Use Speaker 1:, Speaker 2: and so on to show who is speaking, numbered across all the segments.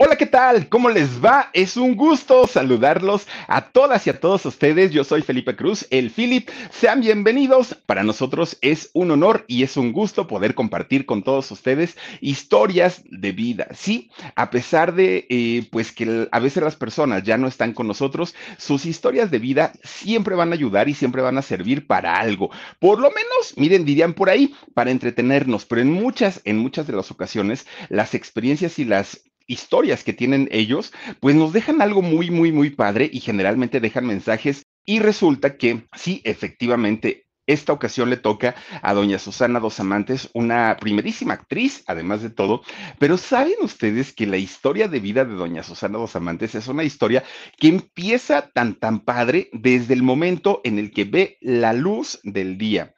Speaker 1: Hola, ¿qué tal? ¿Cómo les va? Es un gusto saludarlos a todas y a todos ustedes. Yo soy Felipe Cruz, el Philip. Sean bienvenidos. Para nosotros es un honor y es un gusto poder compartir con todos ustedes historias de vida. Sí, a pesar de eh, pues que a veces las personas ya no están con nosotros, sus historias de vida siempre van a ayudar y siempre van a servir para algo. Por lo menos, miren, dirían por ahí, para entretenernos, pero en muchas, en muchas de las ocasiones, las experiencias y las historias que tienen ellos, pues nos dejan algo muy, muy, muy padre y generalmente dejan mensajes. Y resulta que sí, efectivamente, esta ocasión le toca a doña Susana Dos Amantes, una primerísima actriz, además de todo, pero ¿saben ustedes que la historia de vida de doña Susana Dos Amantes es una historia que empieza tan, tan padre desde el momento en el que ve la luz del día?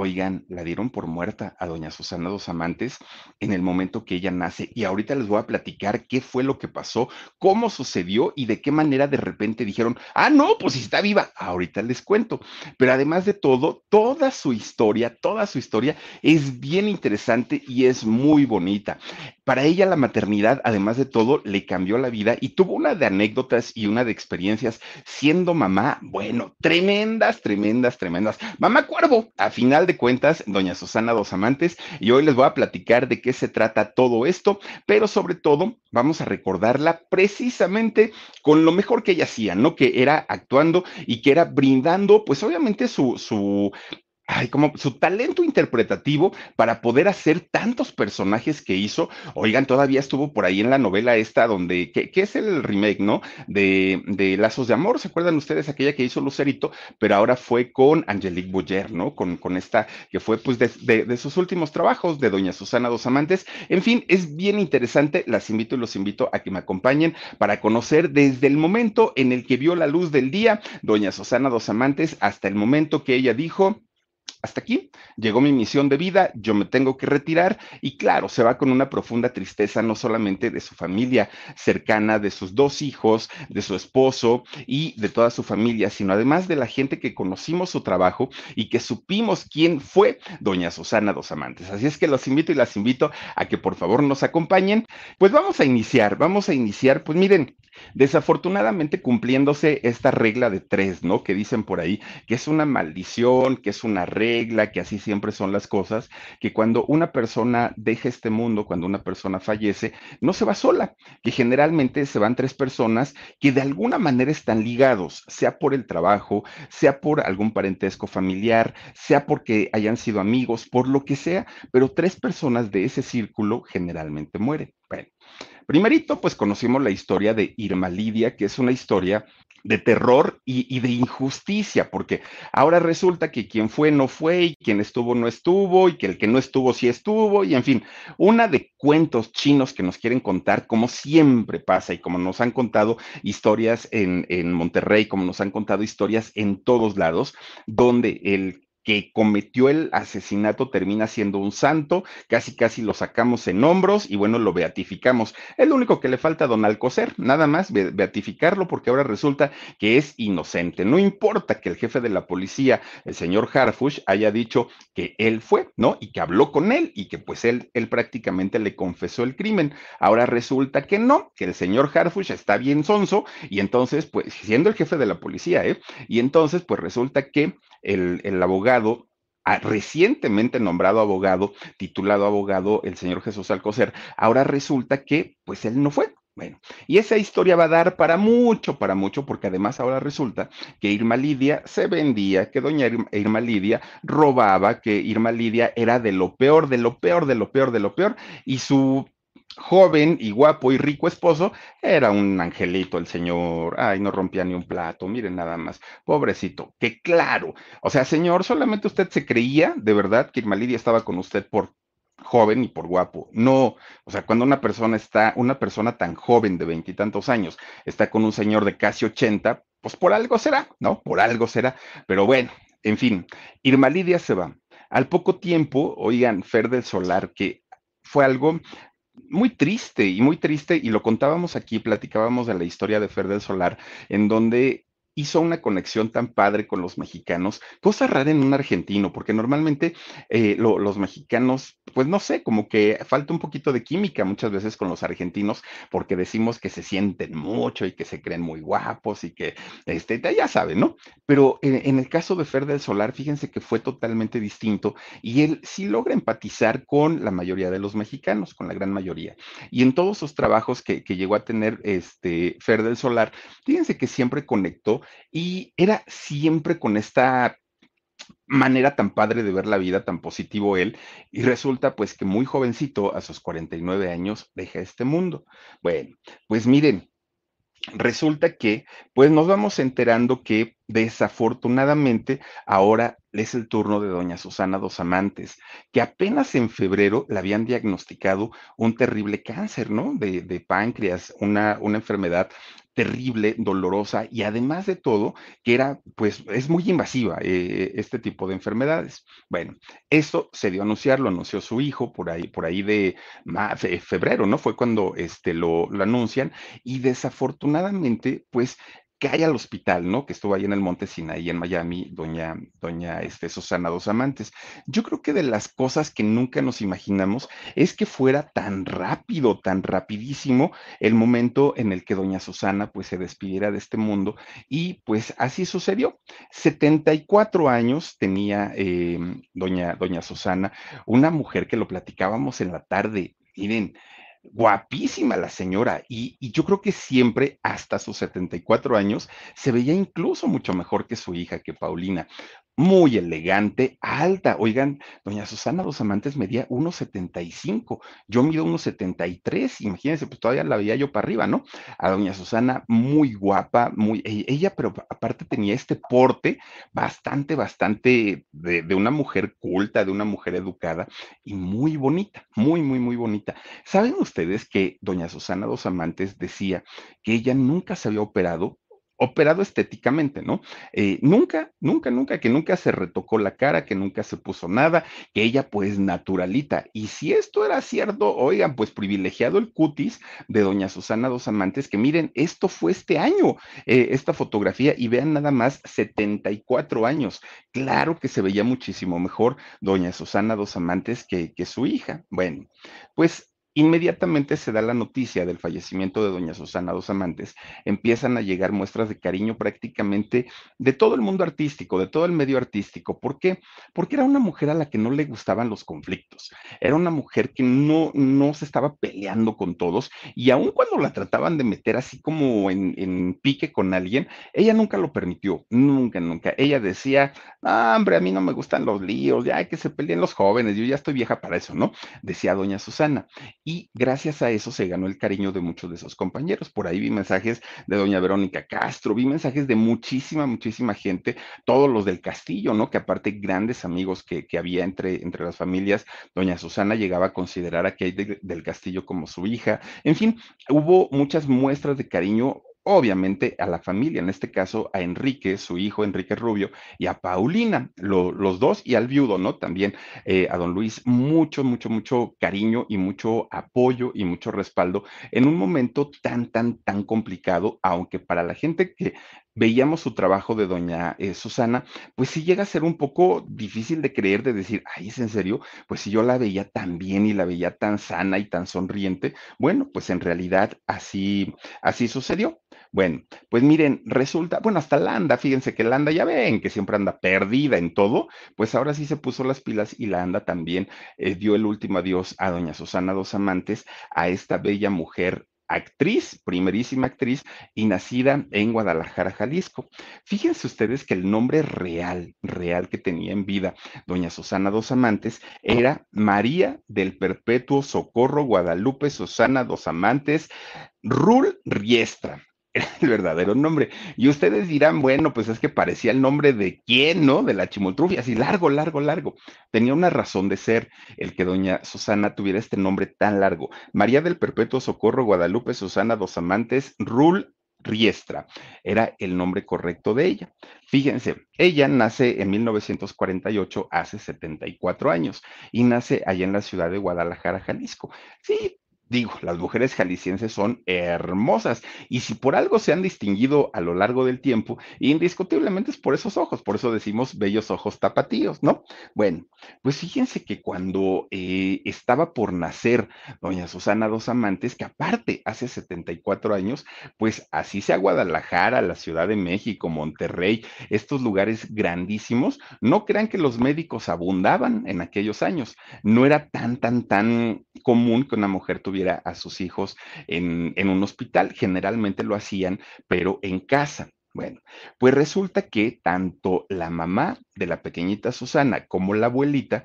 Speaker 1: Oigan, la dieron por muerta a doña Susana Dos Amantes en el momento que ella nace y ahorita les voy a platicar qué fue lo que pasó, cómo sucedió y de qué manera de repente dijeron, ah, no, pues si está viva, ahorita les cuento. Pero además de todo, toda su historia, toda su historia es bien interesante y es muy bonita. Para ella la maternidad, además de todo, le cambió la vida y tuvo una de anécdotas y una de experiencias siendo mamá, bueno, tremendas, tremendas, tremendas. Mamá Cuervo, a final de cuentas, doña Susana Dos Amantes, y hoy les voy a platicar de qué se trata todo esto, pero sobre todo vamos a recordarla precisamente con lo mejor que ella hacía, ¿no? Que era actuando y que era brindando, pues obviamente su, su ay, como su talento interpretativo para poder hacer tantos personajes que hizo. Oigan, todavía estuvo por ahí en la novela esta donde, que, es el remake, ¿no? De, de, Lazos de Amor, ¿se acuerdan ustedes? Aquella que hizo Lucerito, pero ahora fue con Angelique Boyer, ¿no? Con, con esta, que fue pues de, de, sus últimos trabajos, de Doña Susana Dos Amantes. En fin, es bien interesante, las invito y los invito a que me acompañen para conocer desde el momento en el que vio la luz del día, Doña Susana Dos Amantes, hasta el momento que ella dijo, hasta aquí, llegó mi misión de vida, yo me tengo que retirar y claro, se va con una profunda tristeza no solamente de su familia cercana, de sus dos hijos, de su esposo y de toda su familia, sino además de la gente que conocimos su trabajo y que supimos quién fue doña Susana Dos Amantes. Así es que los invito y las invito a que por favor nos acompañen. Pues vamos a iniciar, vamos a iniciar, pues miren, desafortunadamente cumpliéndose esta regla de tres, ¿no? Que dicen por ahí que es una maldición, que es una regla que así siempre son las cosas, que cuando una persona deja este mundo, cuando una persona fallece, no se va sola, que generalmente se van tres personas que de alguna manera están ligados, sea por el trabajo, sea por algún parentesco familiar, sea porque hayan sido amigos, por lo que sea, pero tres personas de ese círculo generalmente mueren. Bueno, primerito, pues conocimos la historia de Irma Lidia, que es una historia de terror y, de injusticia, porque ahora resulta que quien fue no fue y quien estuvo no estuvo y que el que no estuvo sí estuvo y en fin, una de cuentos chinos que nos quieren contar como siempre pasa y como nos han contado historias en, en Monterrey, como nos han contado historias en todos lados, donde el que cometió el asesinato termina siendo un santo, casi casi lo sacamos en hombros y bueno, lo beatificamos. Es lo único que le falta a don Alcocer, nada más beatificarlo porque ahora resulta que es inocente. No importa que el jefe de la policía, el señor Harfush, haya dicho que él fue, ¿no? Y que habló con él y que pues él, él prácticamente le confesó el crimen. Ahora resulta que no, que el señor Harfush está bien sonso y entonces, pues, siendo el jefe de la policía, ¿eh? Y entonces, pues resulta que el, abogado recientemente nombrado abogado, titulado abogado, el señor Jesús Alcocer, ahora resulta que pues él no fue, Bueno, y esa historia va a dar para mucho, para mucho, porque además ahora resulta que Irma Lidia se vendía, que doña Irma Lidia robaba, que Irma Lidia era de lo peor, de lo peor, de lo peor, de lo peor, y su joven y guapo y rico esposo, era un angelito el señor, ay, no rompía ni un plato, miren nada más, pobrecito, que claro, o sea, señor, solamente usted se creía de verdad que Irma Lidia estaba con usted por joven y por guapo. No, o sea, cuando una persona está, una persona tan joven de veintitantos años, está con un señor de casi ochenta, pues por algo será, ¿no? Por algo será. Pero bueno, en fin, Irma Lidia se va. Al poco tiempo, oigan, Fer del Solar, que fue algo muy triste y muy triste, y lo contábamos aquí, platicábamos de la historia de Fer del Solar, en donde hizo una conexión tan padre con los mexicanos, cosa rara en un argentino, porque normalmente eh, los mexicanos, pues no sé, como que falta un poquito de química muchas veces con los argentinos, porque decimos que se sienten mucho y que se creen muy guapos y que, este, ya saben, ¿no? Pero en, en el caso de Fer del Solar, fíjense que fue totalmente distinto y él sí logra empatizar con la mayoría de los mexicanos, con la gran mayoría. Y en todos sus trabajos que, que llegó a tener este Fer del Solar, fíjense que siempre conectó y era siempre con esta manera tan padre de ver la vida, tan positivo él, y resulta pues que muy jovencito, a sus 49 años, deja este mundo. Bueno, pues miren, resulta que pues nos vamos enterando que desafortunadamente ahora es el turno de doña Susana Dos Amantes, que apenas en febrero le habían diagnosticado un terrible cáncer, ¿no? De, de páncreas, una, una enfermedad terrible, dolorosa y además de todo, que era, pues, es muy invasiva eh, este tipo de enfermedades. Bueno, eso se dio a anunciar, lo anunció su hijo por ahí, por ahí de, febrero, ¿no? Fue cuando este, lo, lo anuncian y desafortunadamente, pues, cae al hospital, ¿no? Que estuvo ahí en el Monte Sinaí, en Miami, doña, doña este, Susana Dos Amantes. Yo creo que de las cosas que nunca nos imaginamos es que fuera tan rápido, tan rapidísimo el momento en el que doña Susana pues se despidiera de este mundo y pues así sucedió. 74 años tenía eh, doña, doña Susana, una mujer que lo platicábamos en la tarde. Miren, guapísima la señora y, yo creo que siempre hasta sus 74 años se veía incluso mucho mejor que su hija, que Paulina muy elegante, alta. Oigan, doña Susana Dos Amantes medía 1,75. Yo mido 1,73. Imagínense, pues todavía la veía yo para arriba, ¿no? A doña Susana muy guapa, muy, e, ella, pero aparte tenía este porte bastante, bastante de, de una mujer culta, de una mujer educada y muy bonita, muy, muy, muy bonita. ¿Saben ustedes que doña Susana Dos Amantes decía que ella nunca se había operado operado estéticamente, ¿no? Eh, nunca, nunca, nunca, que nunca se retocó la cara, que nunca se puso nada, que ella pues naturalita. Y si esto era cierto, oigan, pues privilegiado el cutis de doña Susana Dos Amantes, que miren, esto fue este año, eh, esta fotografía, y vean nada más, 74 años. Claro que se veía muchísimo mejor doña Susana Dos Amantes que, que su hija. Bueno, pues Inmediatamente se da la noticia del fallecimiento de doña Susana Dos Amantes, empiezan a llegar muestras de cariño prácticamente de todo el mundo artístico, de todo el medio artístico. ¿Por qué? Porque era una mujer a la que no le gustaban los conflictos, era una mujer que no, no se estaba peleando con todos y aun cuando la trataban de meter así como en, en pique con alguien, ella nunca lo permitió, nunca, nunca. Ella decía, hombre, a mí no me gustan los líos, ya que se peleen los jóvenes, yo ya estoy vieja para eso, ¿no? Decía doña Susana y gracias a eso se ganó el cariño de muchos de sus compañeros. Por ahí vi mensajes de doña Verónica Castro, vi mensajes de muchísima, muchísima gente, todos los del castillo, ¿no? Que aparte grandes amigos que, había entre, entre las familias, doña Susana llegaba a considerar a Kate del Castillo como su hija. En fin, hubo muchas muestras de cariño obviamente a la familia, en este caso a Enrique, su hijo Enrique Rubio, y a Paulina, los dos, y al viudo, ¿no? También eh, a don Luis, mucho, mucho, mucho cariño y mucho apoyo y mucho respaldo en un momento tan, tan, tan complicado, aunque para la gente que veíamos su trabajo de doña eh, Susana, pues sí llega a ser un poco difícil de creer, de decir, ay, ¿es en serio? Pues si yo la veía tan bien y la veía tan sana y tan sonriente, bueno, pues en realidad así, así sucedió. Bueno, pues miren, resulta, bueno, hasta Landa, fíjense que Landa ya ven que siempre anda perdida en todo, pues ahora sí se puso las pilas y Landa también eh, dio el último adiós a doña Susana Dos Amantes, a esta bella mujer actriz, primerísima actriz, y nacida en Guadalajara, Jalisco. Fíjense ustedes que el nombre real, real que tenía en vida doña Susana Dos Amantes era María del Perpetuo Socorro Guadalupe Susana Dos Amantes Rul Riestra el verdadero nombre. Y ustedes dirán, bueno, pues es que parecía el nombre de quién, ¿no? De la chimoltrufia, así largo, largo, largo. Tenía una razón de ser el que doña Susana tuviera este nombre tan largo. María del Perpetuo Socorro Guadalupe Susana Dos Amantes Rul Riestra. Era el nombre correcto de ella. Fíjense, ella nace en 1948, hace 74 años, y nace allá en la ciudad de Guadalajara, Jalisco. Sí, Digo, las mujeres jaliscienses son hermosas y si por algo se han distinguido a lo largo del tiempo, indiscutiblemente es por esos ojos, por eso decimos bellos ojos tapatíos, ¿no? Bueno, pues fíjense que cuando eh, estaba por nacer doña Susana Dos Amantes, que aparte hace 74 años, pues así sea Guadalajara, la Ciudad de México, Monterrey, estos lugares grandísimos, no crean que los médicos abundaban en aquellos años, no era tan, tan, tan común que una mujer tuviera a sus hijos en, un hospital. Generalmente lo hacían, pero en casa. Bueno, pues resulta que tanto la mamá de la pequeñita Susana como la abuelita.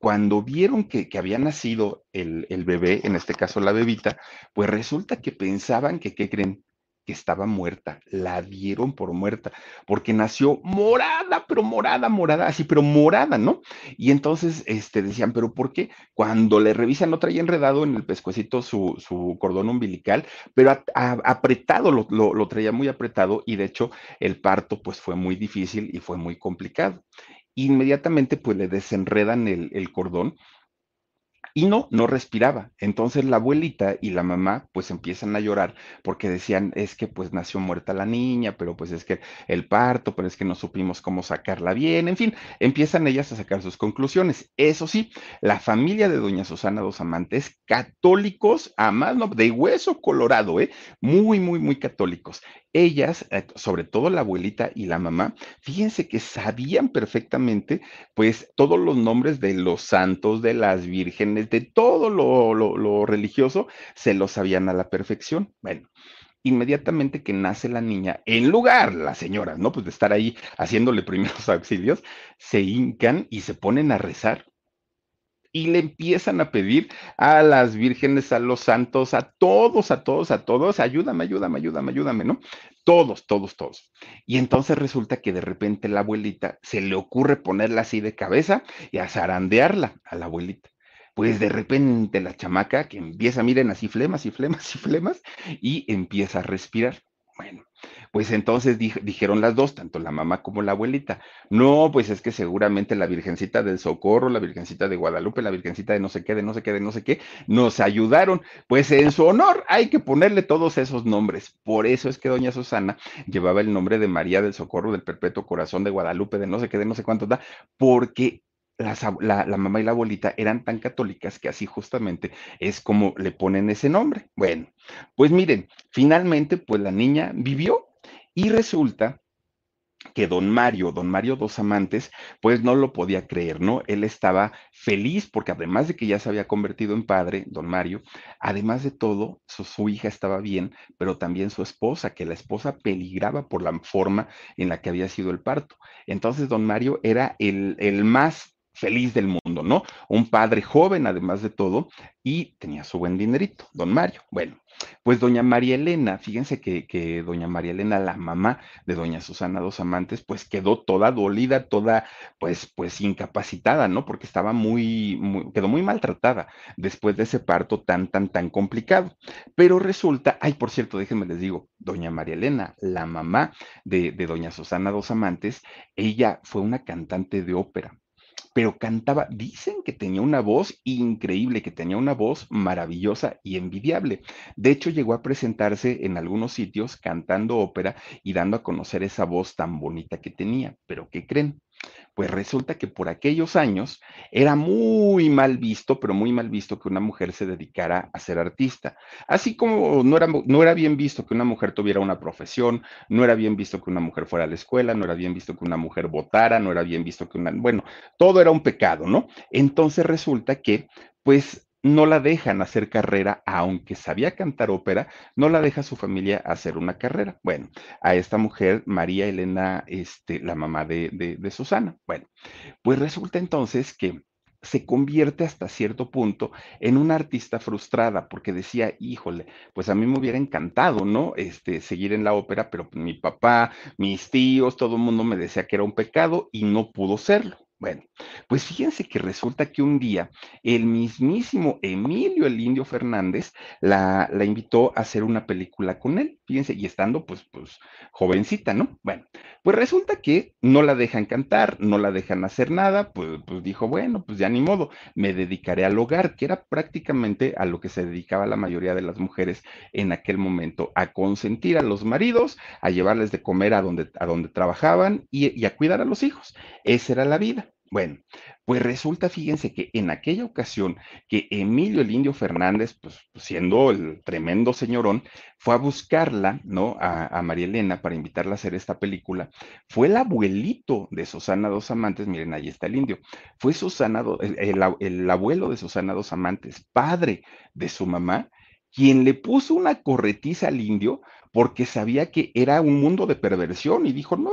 Speaker 1: Cuando vieron que, había nacido el, bebé, en este caso la bebita, pues resulta que pensaban que, ¿qué creen? que estaba muerta, la dieron por muerta, porque nació morada, pero morada, morada, así, pero morada, ¿no? Y entonces este, decían, ¿pero por qué? Cuando le revisan, no traía enredado en el pescuecito su, cordón umbilical, pero apretado, lo, lo, lo traía muy apretado y de hecho el parto pues fue muy difícil y fue muy complicado. Inmediatamente pues le desenredan el, el cordón y no, no respiraba. Entonces la abuelita y la mamá pues empiezan a llorar porque decían, es que pues nació muerta la niña, pero pues es que el parto, pero es que no supimos cómo sacarla bien, en fin, empiezan ellas a sacar sus conclusiones. Eso sí, la familia de doña Susana Dos Amantes, católicos a más, no, de hueso colorado, ¿eh? Muy, muy, muy católicos ellas, eh, sobre todo la abuelita y la mamá, fíjense que sabían perfectamente, pues, todos los nombres de los santos, de las vírgenes, de todo lo, lo, religioso, se lo sabían a la perfección. Bueno, inmediatamente que nace la niña, en lugar, las señoras, ¿no? Pues de estar ahí haciéndole primeros auxilios, se hincan y se ponen a rezar y le empiezan a pedir a las vírgenes, a los santos, a todos, a todos, a todos, ayúdame, ayúdame, ayúdame, ayúdame, ¿no? Todos, todos, todos. Y entonces resulta que de repente la abuelita se le ocurre ponerla así de cabeza y a zarandearla a la abuelita. Pues de repente la chamaca que empieza, miren, así flemas y flemas y flemas, y empieza a respirar. Bueno, pues entonces dijeron las dos, tanto la mamá como la abuelita, no, pues es que seguramente la Virgencita del Socorro, la Virgencita de Guadalupe, la Virgencita de no sé qué, de no sé qué, de no sé qué, nos ayudaron. Pues en su honor hay que ponerle todos esos nombres. Por eso es que doña Susana llevaba el nombre de María del Socorro, del Perpetuo Corazón de Guadalupe, de no sé qué, de no sé cuánto da, porque la, la, mamá y la abuelita eran tan católicas que así justamente es como le ponen ese nombre. Bueno, pues miren, finalmente pues la niña vivió y resulta que don Mario, don Mario Dos Amantes, pues no lo podía creer, ¿no? Él estaba feliz porque además de que ya se había convertido en padre, don Mario, además de todo, su, su, hija estaba bien, pero también su esposa, que la esposa peligraba por la forma en la que había sido el parto. Entonces, don Mario era el, el más feliz del mundo, ¿no? Un padre joven, además de todo, y tenía su buen dinerito, don Mario. Bueno, pues doña María Elena, fíjense que, doña María Elena, la mamá de doña Susana Dos Amantes, pues quedó toda dolida, toda, pues, pues incapacitada, ¿no? Porque estaba muy, muy, quedó muy maltratada después de ese parto tan, tan, tan complicado. Pero resulta, ay, por cierto, déjenme les digo, doña María Elena, la mamá de, de doña Susana Dos Amantes, ella fue una cantante de ópera pero cantaba, dicen que tenía una voz increíble, que tenía una voz maravillosa y envidiable. De hecho, llegó a presentarse en algunos sitios cantando ópera y dando a conocer esa voz tan bonita que tenía. Pero ¿qué creen? Pues resulta que por aquellos años era muy mal visto, pero muy mal visto que una mujer se dedicara a ser artista. Así como no era, no era bien visto que una mujer tuviera una profesión, no era bien visto que una mujer fuera a la escuela, no era bien visto que una mujer votara, no era bien visto que una, bueno, todo era un pecado, ¿no? Entonces resulta que, pues no la dejan hacer carrera, aunque sabía cantar ópera, no la deja su familia hacer una carrera. Bueno, a esta mujer, María Elena, este, la mamá de, de Susana. Bueno, pues resulta entonces que se convierte hasta cierto punto en una artista frustrada, porque decía, híjole, pues a mí me hubiera encantado, ¿no? Este, seguir en la ópera, pero mi papá, mis tíos, todo el mundo me decía que era un pecado y no pudo serlo. Bueno, pues fíjense que resulta que un día el mismísimo Emilio el Indio Fernández la, la, invitó a hacer una película con él, fíjense, y estando pues, pues jovencita, ¿no? Bueno, pues resulta que no la dejan cantar, no la dejan hacer nada, pues, pues dijo, bueno, pues ya ni modo, me dedicaré al hogar, que era prácticamente a lo que se dedicaba la mayoría de las mujeres en aquel momento, a consentir a los maridos, a llevarles de comer a donde, a donde trabajaban y, y a cuidar a los hijos. Esa era la vida. Bueno, pues resulta, fíjense que en aquella ocasión que Emilio el Indio Fernández, pues siendo el tremendo señorón, fue a buscarla, ¿no? A, María Elena para invitarla a hacer esta película, fue el abuelito de Susana Dos Amantes, miren, ahí está el indio, fue Susana, el, el abuelo de Susana Dos Amantes, padre de su mamá, quien le puso una corretiza al indio porque sabía que era un mundo de perversión y dijo, no,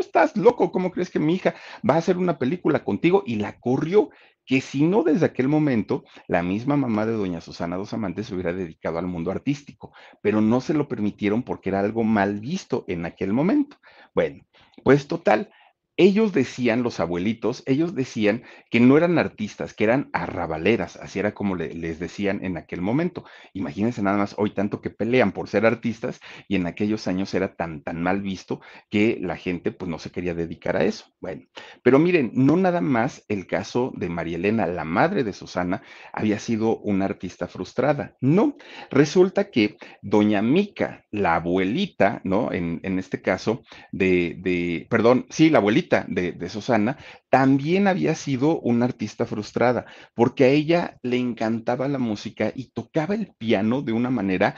Speaker 1: estás loco, ¿cómo crees que mi hija va a hacer una película contigo? Y la corrió, que si no desde aquel momento, la misma mamá de doña Susana Dos Amantes se hubiera dedicado al mundo artístico, pero no se lo permitieron porque era algo mal visto en aquel momento. Bueno, pues total, ellos decían, los abuelitos, ellos decían que no eran artistas, que eran arrabaleras, así era como les decían en aquel momento. Imagínense nada más hoy tanto que pelean por ser artistas y en aquellos años era tan, tan mal visto que la gente pues no se quería dedicar a eso. Bueno, pero miren, no nada más el caso de María Elena, la madre de Susana, había sido una artista frustrada. No, resulta que doña Mica, la abuelita, ¿no? En, en este caso de, de, perdón, sí, la abuelita, de, Susana, también había sido una artista frustrada, porque a ella le encantaba la música y tocaba el piano de una manera,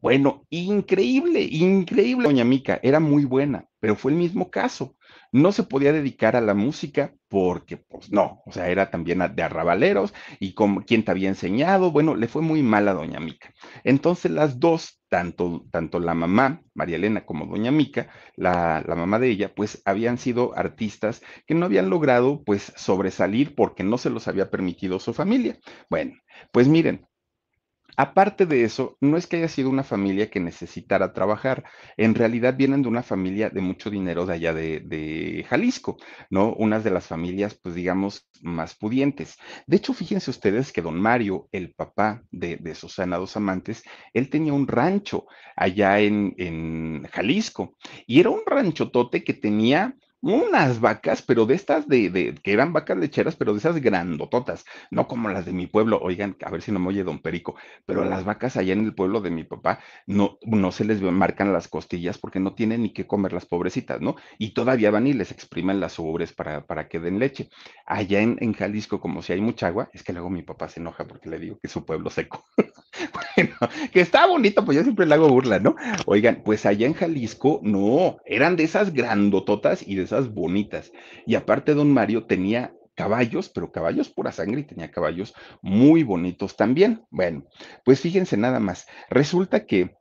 Speaker 1: bueno, increíble, increíble. Doña Mica era muy buena, pero fue el mismo caso no se podía dedicar a la música porque, pues no, o sea, era también de arrabaleros y como quien te había enseñado, bueno, le fue muy mal a doña Mica. Entonces las dos, tanto, tanto la mamá, María Elena, como doña Mica, la, la mamá de ella, pues habían sido artistas que no habían logrado, pues, sobresalir porque no se los había permitido su familia. Bueno, pues miren, Aparte de eso, no es que haya sido una familia que necesitara trabajar, en realidad vienen de una familia de mucho dinero de allá de, Jalisco, ¿no? Unas de las familias, pues digamos, más pudientes. De hecho, fíjense ustedes que don Mario, el papá de, de Susana Dos Amantes, él tenía un rancho allá en, en Jalisco y era un ranchotote que tenía unas vacas, pero de estas de, de, que eran vacas lecheras, pero de esas grandototas, no como las de mi pueblo. Oigan, a ver si no me oye don Perico, pero las vacas allá en el pueblo de mi papá no, no se les marcan las costillas porque no tienen ni qué comer las pobrecitas, ¿no? Y todavía van y les exprimen las ubres para, para que den leche. Allá en, Jalisco, como si hay mucha agua, es que luego mi papá se enoja porque le digo que su pueblo seco. bueno, que está bonito, pues yo siempre le hago burla, ¿no? Oigan, pues allá en Jalisco, no, eran de esas grandototas y de esas bonitas. Y aparte, don Mario tenía caballos, pero caballos pura sangre y tenía caballos muy bonitos también. Bueno, pues fíjense nada más. Resulta que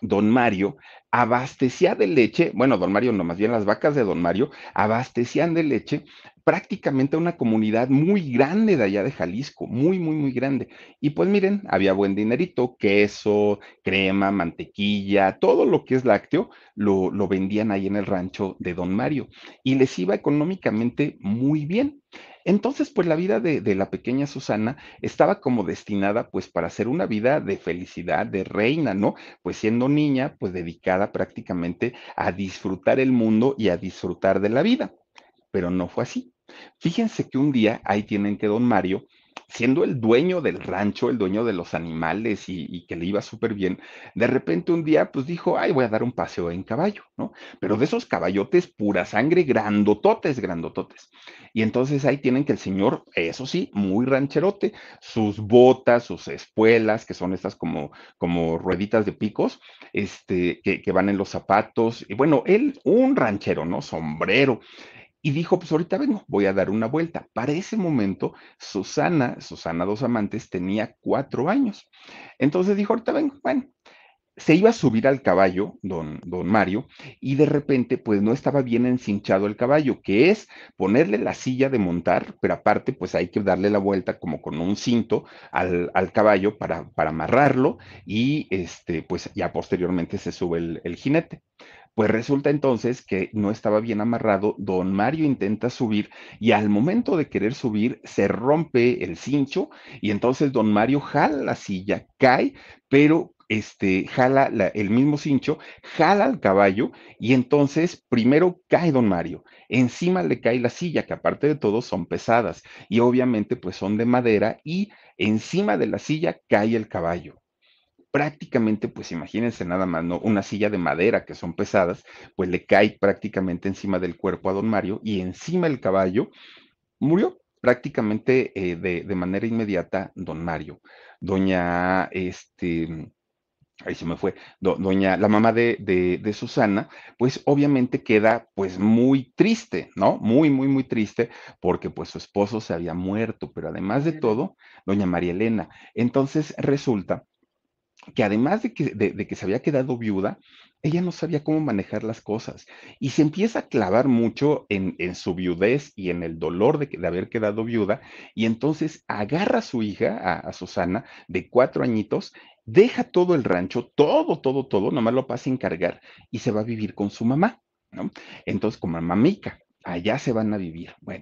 Speaker 1: don Mario abastecía de leche, bueno, don Mario no, más bien las vacas de don Mario abastecían de leche prácticamente a una comunidad muy grande de allá de Jalisco, muy, muy, muy grande. Y pues miren, había buen dinerito, queso, crema, mantequilla, todo lo que es lácteo, lo, lo vendían ahí en el rancho de don Mario y les iba económicamente muy bien. Entonces, pues la vida de, la pequeña Susana estaba como destinada pues para ser una vida de felicidad, de reina, ¿no? Pues siendo niña, pues dedicada prácticamente a disfrutar el mundo y a disfrutar de la vida. Pero no fue así. Fíjense que un día ahí tienen que don Mario siendo el dueño del rancho, el dueño de los animales y, que le iba súper bien, de repente un día pues dijo, ay, voy a dar un paseo en caballo, ¿no? Pero de esos caballotes pura sangre, grandototes, grandototes. Y entonces ahí tienen que el señor, eso sí, muy rancherote, sus botas, sus espuelas, que son estas como, como rueditas de picos, este, que, que van en los zapatos, y bueno, él, un ranchero, ¿no? Sombrero y dijo, pues ahorita vengo, voy a dar una vuelta. Para ese momento, Susana, Susana Dos Amantes, tenía cuatro años. Entonces dijo, ahorita vengo, bueno. Se iba a subir al caballo, don, don Mario, y de repente, pues no estaba bien encinchado el caballo, que es ponerle la silla de montar, pero aparte, pues hay que darle la vuelta como con un cinto al, al caballo para, para amarrarlo y este, pues ya posteriormente se sube el, el jinete. Pues resulta entonces que no estaba bien amarrado, don Mario intenta subir y al momento de querer subir se rompe el cincho y entonces don Mario jala la silla, cae, pero este, jala el mismo cincho, jala al caballo y entonces primero cae don Mario, encima le cae la silla, que aparte de todo son pesadas y obviamente pues son de madera y encima de la silla cae el caballo prácticamente, pues imagínense nada más, ¿no? Una silla de madera que son pesadas, pues le cae prácticamente encima del cuerpo a don Mario y encima el caballo murió prácticamente eh, de, manera inmediata don Mario. Doña, este, ahí se me fue, doña, la mamá de, de, Susana, pues obviamente queda pues muy triste, ¿no? Muy, muy, muy triste porque pues su esposo se había muerto, pero además de todo, doña María Elena. Entonces resulta que además de que, se había quedado viuda, ella no sabía cómo manejar las cosas y se empieza a clavar mucho en, su viudez y en el dolor de, de, haber quedado viuda y entonces agarra a su hija, a, Susana, de cuatro añitos, deja todo el rancho, todo, todo, todo, nomás lo pasa a encargar y se va a vivir con su mamá, ¿no? Entonces, como mamica. Allá se van a vivir. Bueno.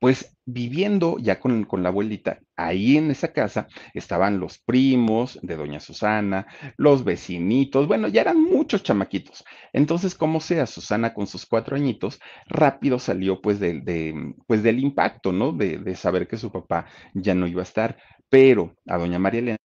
Speaker 1: Pues viviendo ya con, la abuelita, ahí en esa casa estaban los primos de doña Susana, los vecinitos, bueno, ya eran muchos chamaquitos. Entonces, como sea, Susana con sus cuatro añitos, rápido salió pues, de, pues del impacto, ¿no? De, de, saber que su papá ya no iba a estar, pero a doña María Elena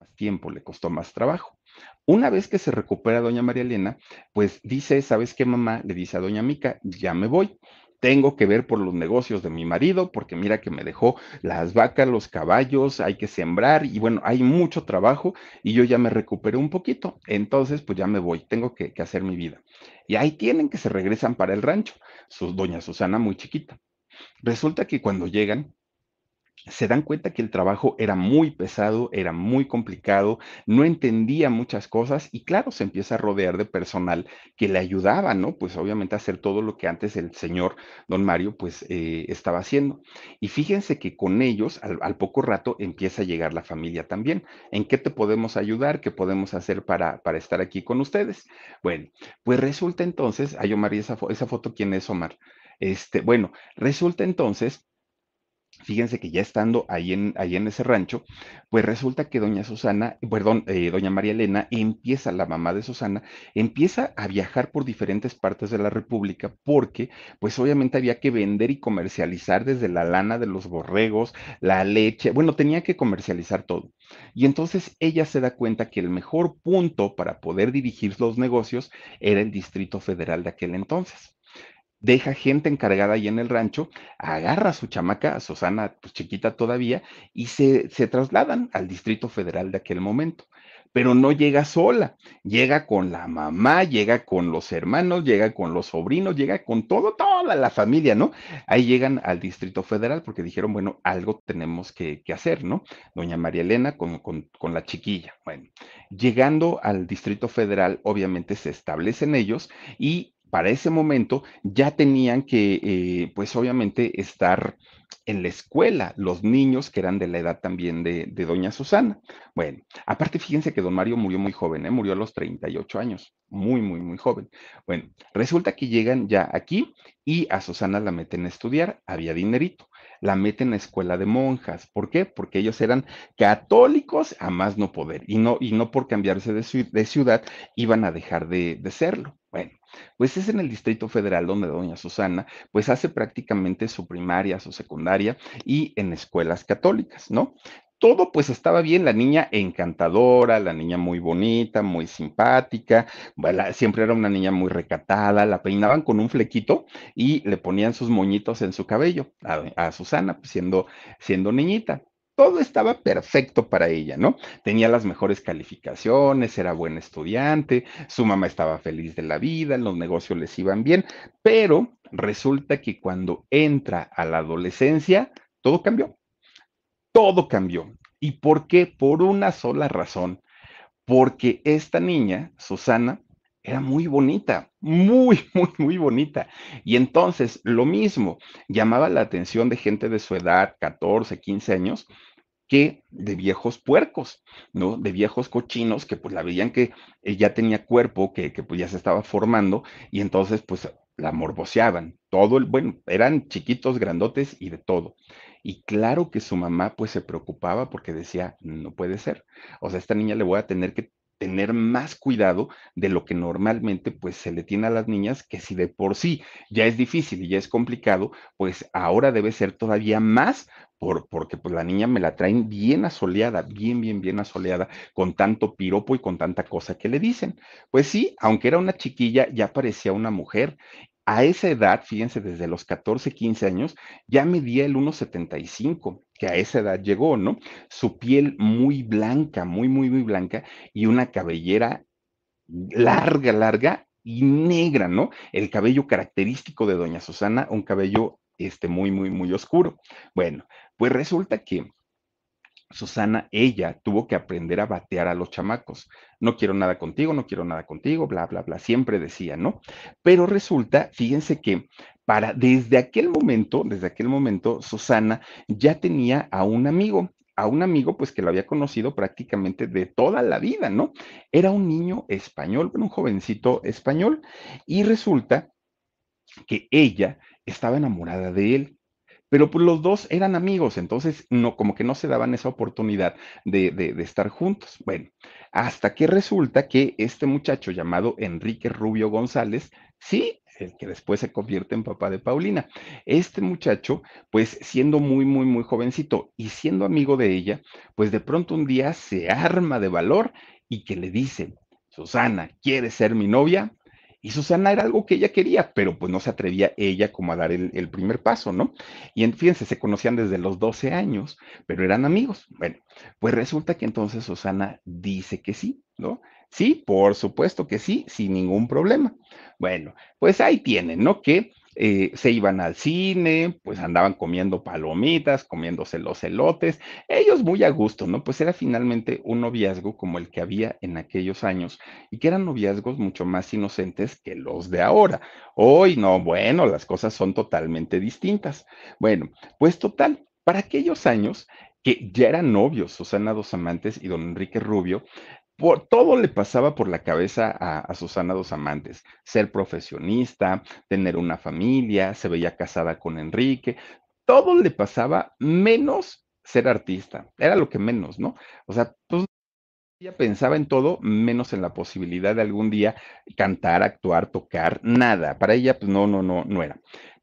Speaker 1: más tiempo, le costó más trabajo. Una vez que se recupera doña María Elena, pues dice, ¿sabes qué, mamá? Le dice a doña Mica, ya me voy. Tengo que ver por los negocios de mi marido, porque mira que me dejó las vacas, los caballos, hay que sembrar y bueno, hay mucho trabajo y yo ya me recuperé un poquito. Entonces, pues ya me voy, tengo que, que hacer mi vida. Y ahí tienen que se regresan para el rancho, su, doña Susana muy chiquita. Resulta que cuando llegan, se dan cuenta que el trabajo era muy pesado, era muy complicado, no entendía muchas cosas y claro, se empieza a rodear de personal que le ayudaba, ¿no? Pues obviamente a hacer todo lo que antes el señor don Mario pues eh, estaba haciendo. Y fíjense que con ellos al, poco rato empieza a llegar la familia también. ¿En qué te podemos ayudar? ¿Qué podemos hacer para, para estar aquí con ustedes? Bueno, pues resulta entonces, ay Omar, ¿y esa, esa foto quién es Omar? Este, bueno, resulta entonces Fíjense que ya estando ahí en, ese rancho, pues resulta que doña Susana, perdón, eh, doña María Elena empieza, la mamá de Susana, empieza a viajar por diferentes partes de la República porque, pues obviamente había que vender y comercializar desde la lana de los borregos, la leche, bueno, tenía que comercializar todo. Y entonces ella se da cuenta que el mejor punto para poder dirigir los negocios era el Distrito Federal de aquel entonces deja gente encargada ahí en el rancho, agarra a su chamaca, a Susana, pues chiquita todavía, y se, se trasladan al Distrito Federal de aquel momento. Pero no llega sola, llega con la mamá, llega con los hermanos, llega con los sobrinos, llega con todo, toda la familia, ¿no? Ahí llegan al Distrito Federal porque dijeron, bueno, algo tenemos que, hacer, ¿no? Doña María Elena con, con la chiquilla. Bueno, llegando al Distrito Federal, obviamente se establecen ellos y para ese momento ya tenían que, eh, pues obviamente, estar en la escuela los niños que eran de la edad también de, doña Susana. Bueno, aparte fíjense que don Mario murió muy joven, ¿eh? murió a los 38 años, muy, muy, muy joven. Bueno, resulta que llegan ya aquí y a Susana la meten a estudiar, había dinerito, la meten a escuela de monjas. ¿Por qué? Porque ellos eran católicos a más no poder y no, y no por cambiarse de, ciudad iban a dejar de, de serlo. Bueno, pues es en el Distrito Federal donde doña Susana, pues hace prácticamente su primaria, su secundaria y en escuelas católicas, ¿no? Todo pues estaba bien, la niña encantadora, la niña muy bonita, muy simpática, siempre era una niña muy recatada, la peinaban con un flequito y le ponían sus moñitos en su cabello a, Susana, pues, siendo, siendo niñita todo estaba perfecto para ella, ¿no? Tenía las mejores calificaciones, era buen estudiante, su mamá estaba feliz de la vida, los negocios les iban bien, pero resulta que cuando entra a la adolescencia, todo cambió. Todo cambió. ¿Y por qué? Por una sola razón. Porque esta niña, Susana, era muy bonita, muy, muy, muy bonita. Y entonces, lo mismo, llamaba la atención de gente de su edad, 14, 15 años, que de viejos puercos, ¿no? De viejos cochinos que pues la veían que ya tenía cuerpo, que, que pues ya se estaba formando y entonces pues la morboseaban. Todo el, bueno, eran chiquitos, grandotes y de todo. Y claro que su mamá pues se preocupaba porque decía, no puede ser. O sea, esta niña le voy a tener que tener más cuidado de lo que normalmente pues se le tiene a las niñas, que si de por sí ya es difícil y ya es complicado, pues ahora debe ser todavía más por, porque pues la niña me la traen bien asoleada, bien, bien, bien asoleada, con tanto piropo y con tanta cosa que le dicen. Pues sí, aunque era una chiquilla, ya parecía una mujer a esa edad, fíjense, desde los 14, 15 años, ya medía el 1,75, que a esa edad llegó, ¿no? Su piel muy blanca, muy, muy, muy blanca, y una cabellera larga, larga y negra, ¿no? El cabello característico de doña Susana, un cabello este, muy, muy, muy oscuro. Bueno, pues resulta que Susana, ella tuvo que aprender a batear a los chamacos. No quiero nada contigo, no quiero nada contigo, bla, bla, bla, siempre decía, ¿no? Pero resulta, fíjense que para, desde aquel momento, desde aquel momento, Susana ya tenía a un amigo, a un amigo pues que lo había conocido prácticamente de toda la vida, ¿no? Era un niño español, un jovencito español, y resulta que ella estaba enamorada de él pero pues los dos eran amigos, entonces no, como que no se daban esa oportunidad de, de, estar juntos. Bueno, hasta que resulta que este muchacho llamado Enrique Rubio González, sí, el que después se convierte en papá de Paulina, este muchacho, pues siendo muy, muy, muy jovencito y siendo amigo de ella, pues de pronto un día se arma de valor y que le dice, Susana, ¿quieres ser mi novia? Y Susana era algo que ella quería, pero pues no se atrevía ella como a dar el, primer paso, ¿no? Y fíjense, se conocían desde los 12 años, pero eran amigos. Bueno, pues resulta que entonces Susana dice que sí, ¿no? Sí, por supuesto que sí, sin ningún problema. Bueno, pues ahí tienen, ¿no? Que eh, se iban al cine, pues andaban comiendo palomitas, comiéndose los elotes, ellos muy a gusto, ¿no? Pues era finalmente un noviazgo como el que había en aquellos años y que eran noviazgos mucho más inocentes que los de ahora. Hoy no, bueno, las cosas son totalmente distintas. Bueno, pues total, para aquellos años que ya eran novios, Susana Dos Amantes y don Enrique Rubio, por, todo le pasaba por la cabeza a, Susana Dos Amantes, ser profesionista, tener una familia, se veía casada con Enrique, todo le pasaba menos ser artista, era lo que menos, ¿no? O sea, pues ella pensaba en todo menos en la posibilidad de algún día cantar, actuar, tocar, nada. Para ella, pues no, no, no, no era.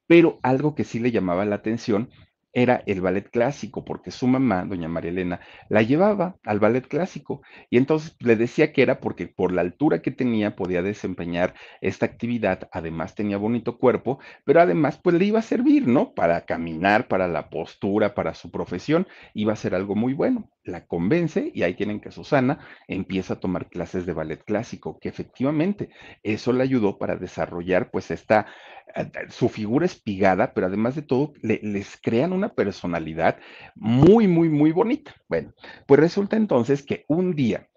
Speaker 1: Pero algo que sí le llamaba la atención era el ballet clásico, porque su mamá, doña María Elena, la llevaba al ballet clásico y entonces le decía que era porque por la altura que tenía podía desempeñar esta actividad, además tenía bonito cuerpo, pero además pues le iba a servir, ¿no? Para caminar, para la postura, para su profesión, iba a ser algo muy bueno. La convence y ahí tienen que Susana empieza a tomar clases de ballet clásico, que efectivamente eso le ayudó para desarrollar pues esta, eh, su figura espigada, pero además de todo les crean una personalidad muy, muy, muy bonita. Bueno, pues resulta entonces que un día,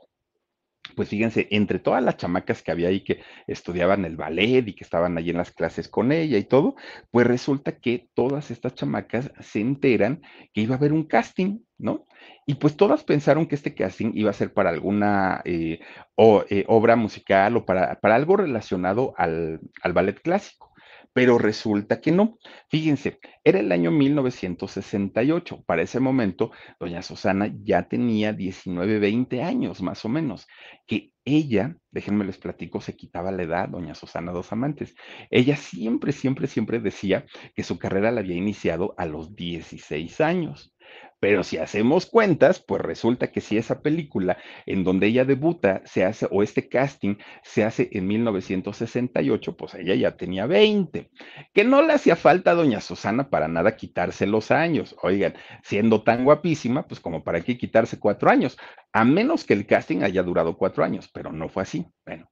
Speaker 1: pues fíjense, entre todas las chamacas que había ahí que estudiaban el ballet y que estaban allí en las clases con ella y todo, pues resulta que todas estas chamacas se enteran que iba a haber un casting, ¿no? Y pues todas pensaron que este casting iba a ser para alguna eh, eh, obra musical o para, para algo relacionado al, al ballet clásico pero resulta que no. Fíjense, era el año 1968. Para ese momento, doña Susana ya tenía 19, 20 años más o menos, que ella, déjenme les platico, se quitaba la edad, doña Susana Dos Amantes. Ella siempre, siempre, siempre decía que su carrera la había iniciado a los 16 años. Pero si hacemos cuentas, pues resulta que si esa película en donde ella debuta se hace, o este casting se hace en 1968, pues ella ya tenía 20. Que no le hacía falta a doña Susana para nada quitarse los años. Oigan, siendo tan guapísima, pues como para qué quitarse cuatro años, a menos que el casting haya durado cuatro años, pero no fue así. Bueno,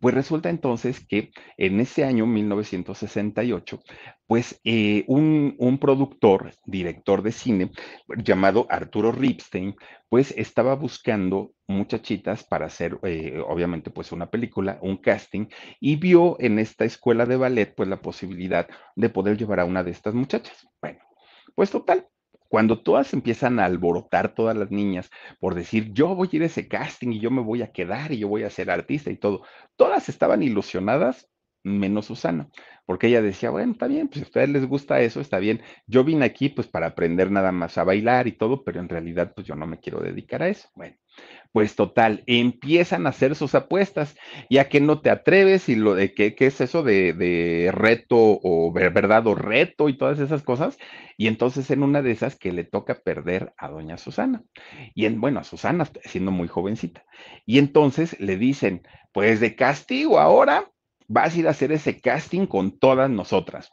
Speaker 1: pues resulta entonces que en ese año 1968, pues eh, un, un, productor, director de cine llamado Arturo Ripstein, pues estaba buscando muchachitas para hacer, eh, obviamente, pues una película, un casting, y vio en esta escuela de ballet, pues la posibilidad de poder llevar a una de estas muchachas. Bueno, pues total, cuando todas empiezan a alborotar, todas las niñas, por decir, yo voy a ir a ese casting y yo me voy a quedar y yo voy a ser artista y todo, todas estaban ilusionadas, menos Susana, porque ella decía, bueno, está bien, pues a ustedes les gusta eso, está bien. Yo vine aquí pues para aprender nada más a bailar y todo, pero en realidad pues yo no me quiero dedicar a eso. Bueno, pues total, empiezan a hacer sus apuestas, ya que no te atreves y lo de qué es eso de, reto o verdad o reto y todas esas cosas. Y entonces en una de esas que le toca perder a doña Susana. Y en, bueno, a Susana siendo muy jovencita. Y entonces le dicen, pues de castigo ahora vas a ir a hacer ese casting con todas nosotras.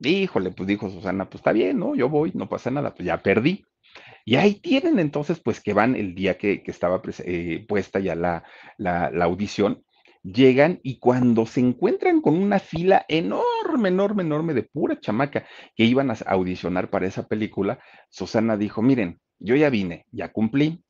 Speaker 1: Híjole, pues dijo Susana, pues está bien, ¿no? Yo voy, no pasa nada, pues ya perdí. Y ahí tienen entonces, pues que van el día que, estaba eh, puesta ya la, la, la audición, llegan y cuando se encuentran con una fila enorme, enorme, enorme de pura chamaca que iban a audicionar para esa película, Susana dijo, miren, yo ya vine, ya cumplí,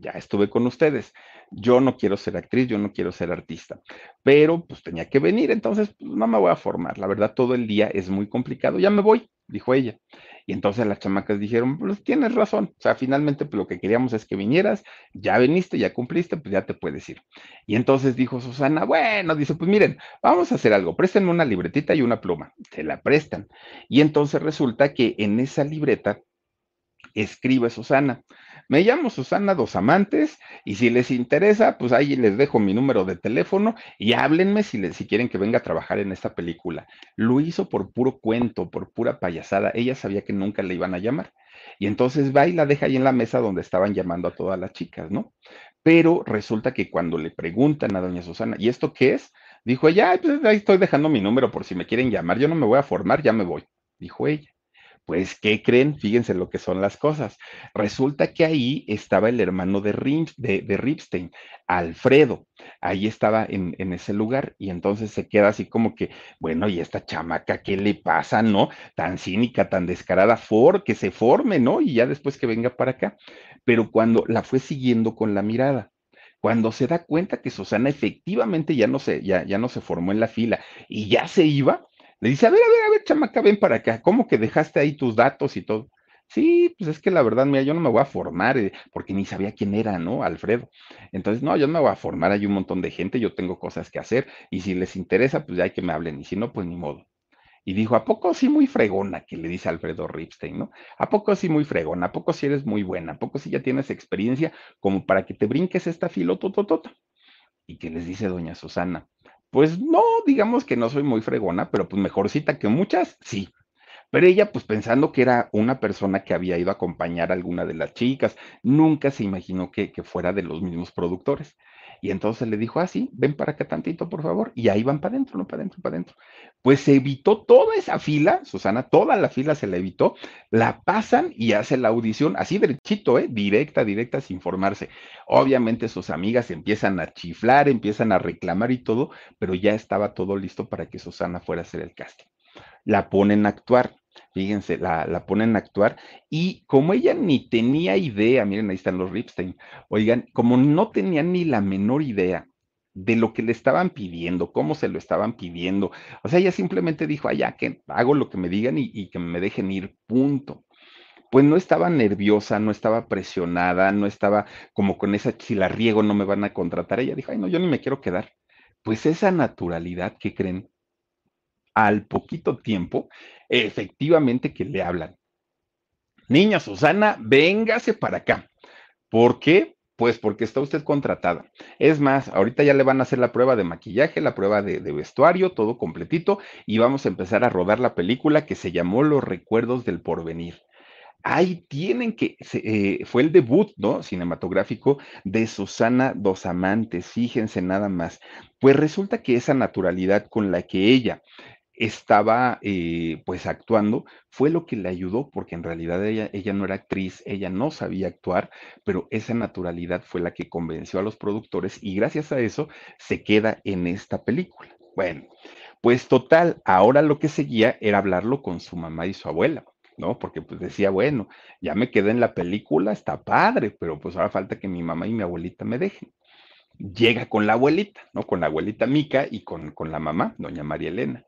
Speaker 1: ya estuve con ustedes. Yo no quiero ser actriz, yo no quiero ser artista, pero pues tenía que venir, entonces pues, no me voy a formar. La verdad, todo el día es muy complicado, ya me voy, dijo ella. Y entonces las chamacas dijeron, pues tienes razón, o sea, finalmente pues, lo que queríamos es que vinieras, ya viniste, ya cumpliste, pues ya te puedes ir. Y entonces dijo Susana, bueno, dice, pues miren, vamos a hacer algo, préstenme una libretita y una pluma, se la prestan. Y entonces resulta que en esa libreta escribe Susana, me llamo Susana Dos Amantes y si les interesa, pues ahí les dejo mi número de teléfono y háblenme si, les, si quieren que venga a trabajar en esta película. Lo hizo por puro cuento, por pura payasada. Ella sabía que nunca le iban a llamar. Y entonces va y la deja ahí en la mesa donde estaban llamando a todas las chicas, ¿no? Pero resulta que cuando le preguntan a doña Susana, ¿y esto qué es? Dijo ella, pues ahí estoy dejando mi número por si me quieren llamar. Yo no me voy a formar, ya me voy. Dijo ella. Pues, ¿qué creen? Fíjense lo que son las cosas. Resulta que ahí estaba el hermano de, Ripstein, Alfredo. Ahí estaba en, en, ese lugar y entonces se queda así como que, bueno, y esta chamaca, ¿qué le pasa, no? Tan cínica, tan descarada, for, que se forme, ¿no? Y ya después que venga para acá. Pero cuando la fue siguiendo con la mirada, cuando se da cuenta que Susana efectivamente ya no se, ya, ya no se formó en la fila y ya se iba, le dice, a ver, a ver, a ver, chamaca, ven para acá. ¿Cómo que dejaste ahí tus datos y todo? Sí, pues es que la verdad, mira, yo no me voy a formar, eh, porque ni sabía quién era, ¿no? Alfredo. Entonces, no, yo no me voy a formar, hay un montón de gente, yo tengo cosas que hacer, y si les interesa, pues ya hay que me hablen, y si no, pues ni modo. Y dijo, ¿a poco sí muy fregona? Que le dice Alfredo Ripstein, ¿no? ¿A poco sí muy fregona? ¿A poco sí eres muy buena? ¿A poco sí ya tienes experiencia como para que te brinques esta filotototota? Y que les dice doña Susana, pues no, digamos que no soy muy fregona, pero pues mejorcita que muchas, sí. Pero ella, pues pensando que era una persona que había ido a acompañar a alguna de las chicas, nunca se imaginó que, que fuera de los mismos productores. Y entonces le dijo, ah, sí, ven para acá tantito, por favor. Y ahí van para adentro, no para adentro, para adentro. Pues se evitó toda esa fila, Susana, toda la fila se la evitó, la pasan y hace la audición así derechito, ¿eh? directa, directa, sin formarse. Obviamente sus amigas empiezan a chiflar, empiezan a reclamar y todo, pero ya estaba todo listo para que Susana fuera a hacer el casting. La ponen a actuar Fíjense, la, ponen a actuar y como ella ni tenía idea, miren, ahí están los Ripstein, oigan, como no tenía ni la menor idea de lo que le estaban pidiendo, cómo se lo estaban pidiendo, o sea, ella simplemente dijo, allá que hago lo que me digan y, y que me dejen ir, punto pues no estaba nerviosa, no estaba presionada, no estaba como con esa, si la riego no me van a contratar. Ella dijo, ay, no, yo ni me quiero quedar. Pues esa naturalidad que creen, al poquito tiempo, efectivamente que le hablan. Niña Susana, véngase para acá. ¿Por qué? Pues porque está usted contratada. Es más, ahorita ya le van a hacer la prueba de maquillaje, la prueba de, vestuario, todo completito, y vamos a empezar a rodar la película que se llamó Los Recuerdos del Porvenir. Ahí tienen que, eh, fue el debut, ¿no? Cinematográfico de Susana Dos Amantes, fíjense nada más. Pues resulta que esa naturalidad con la que ella estaba eh, pues actuando fue lo que le ayudó porque en realidad ella, no era actriz, ella no sabía actuar, pero esa naturalidad fue la que convenció a los productores y gracias a eso se queda en esta película. Bueno, pues total, ahora lo que seguía era hablarlo con su mamá y su abuela. ¿no? Porque pues decía, bueno, ya me quedé en la película, está padre, pero pues ahora falta que mi mamá y mi abuelita me dejen. Llega con la abuelita, ¿no? Con la abuelita Mica y con, con la mamá, doña María Elena.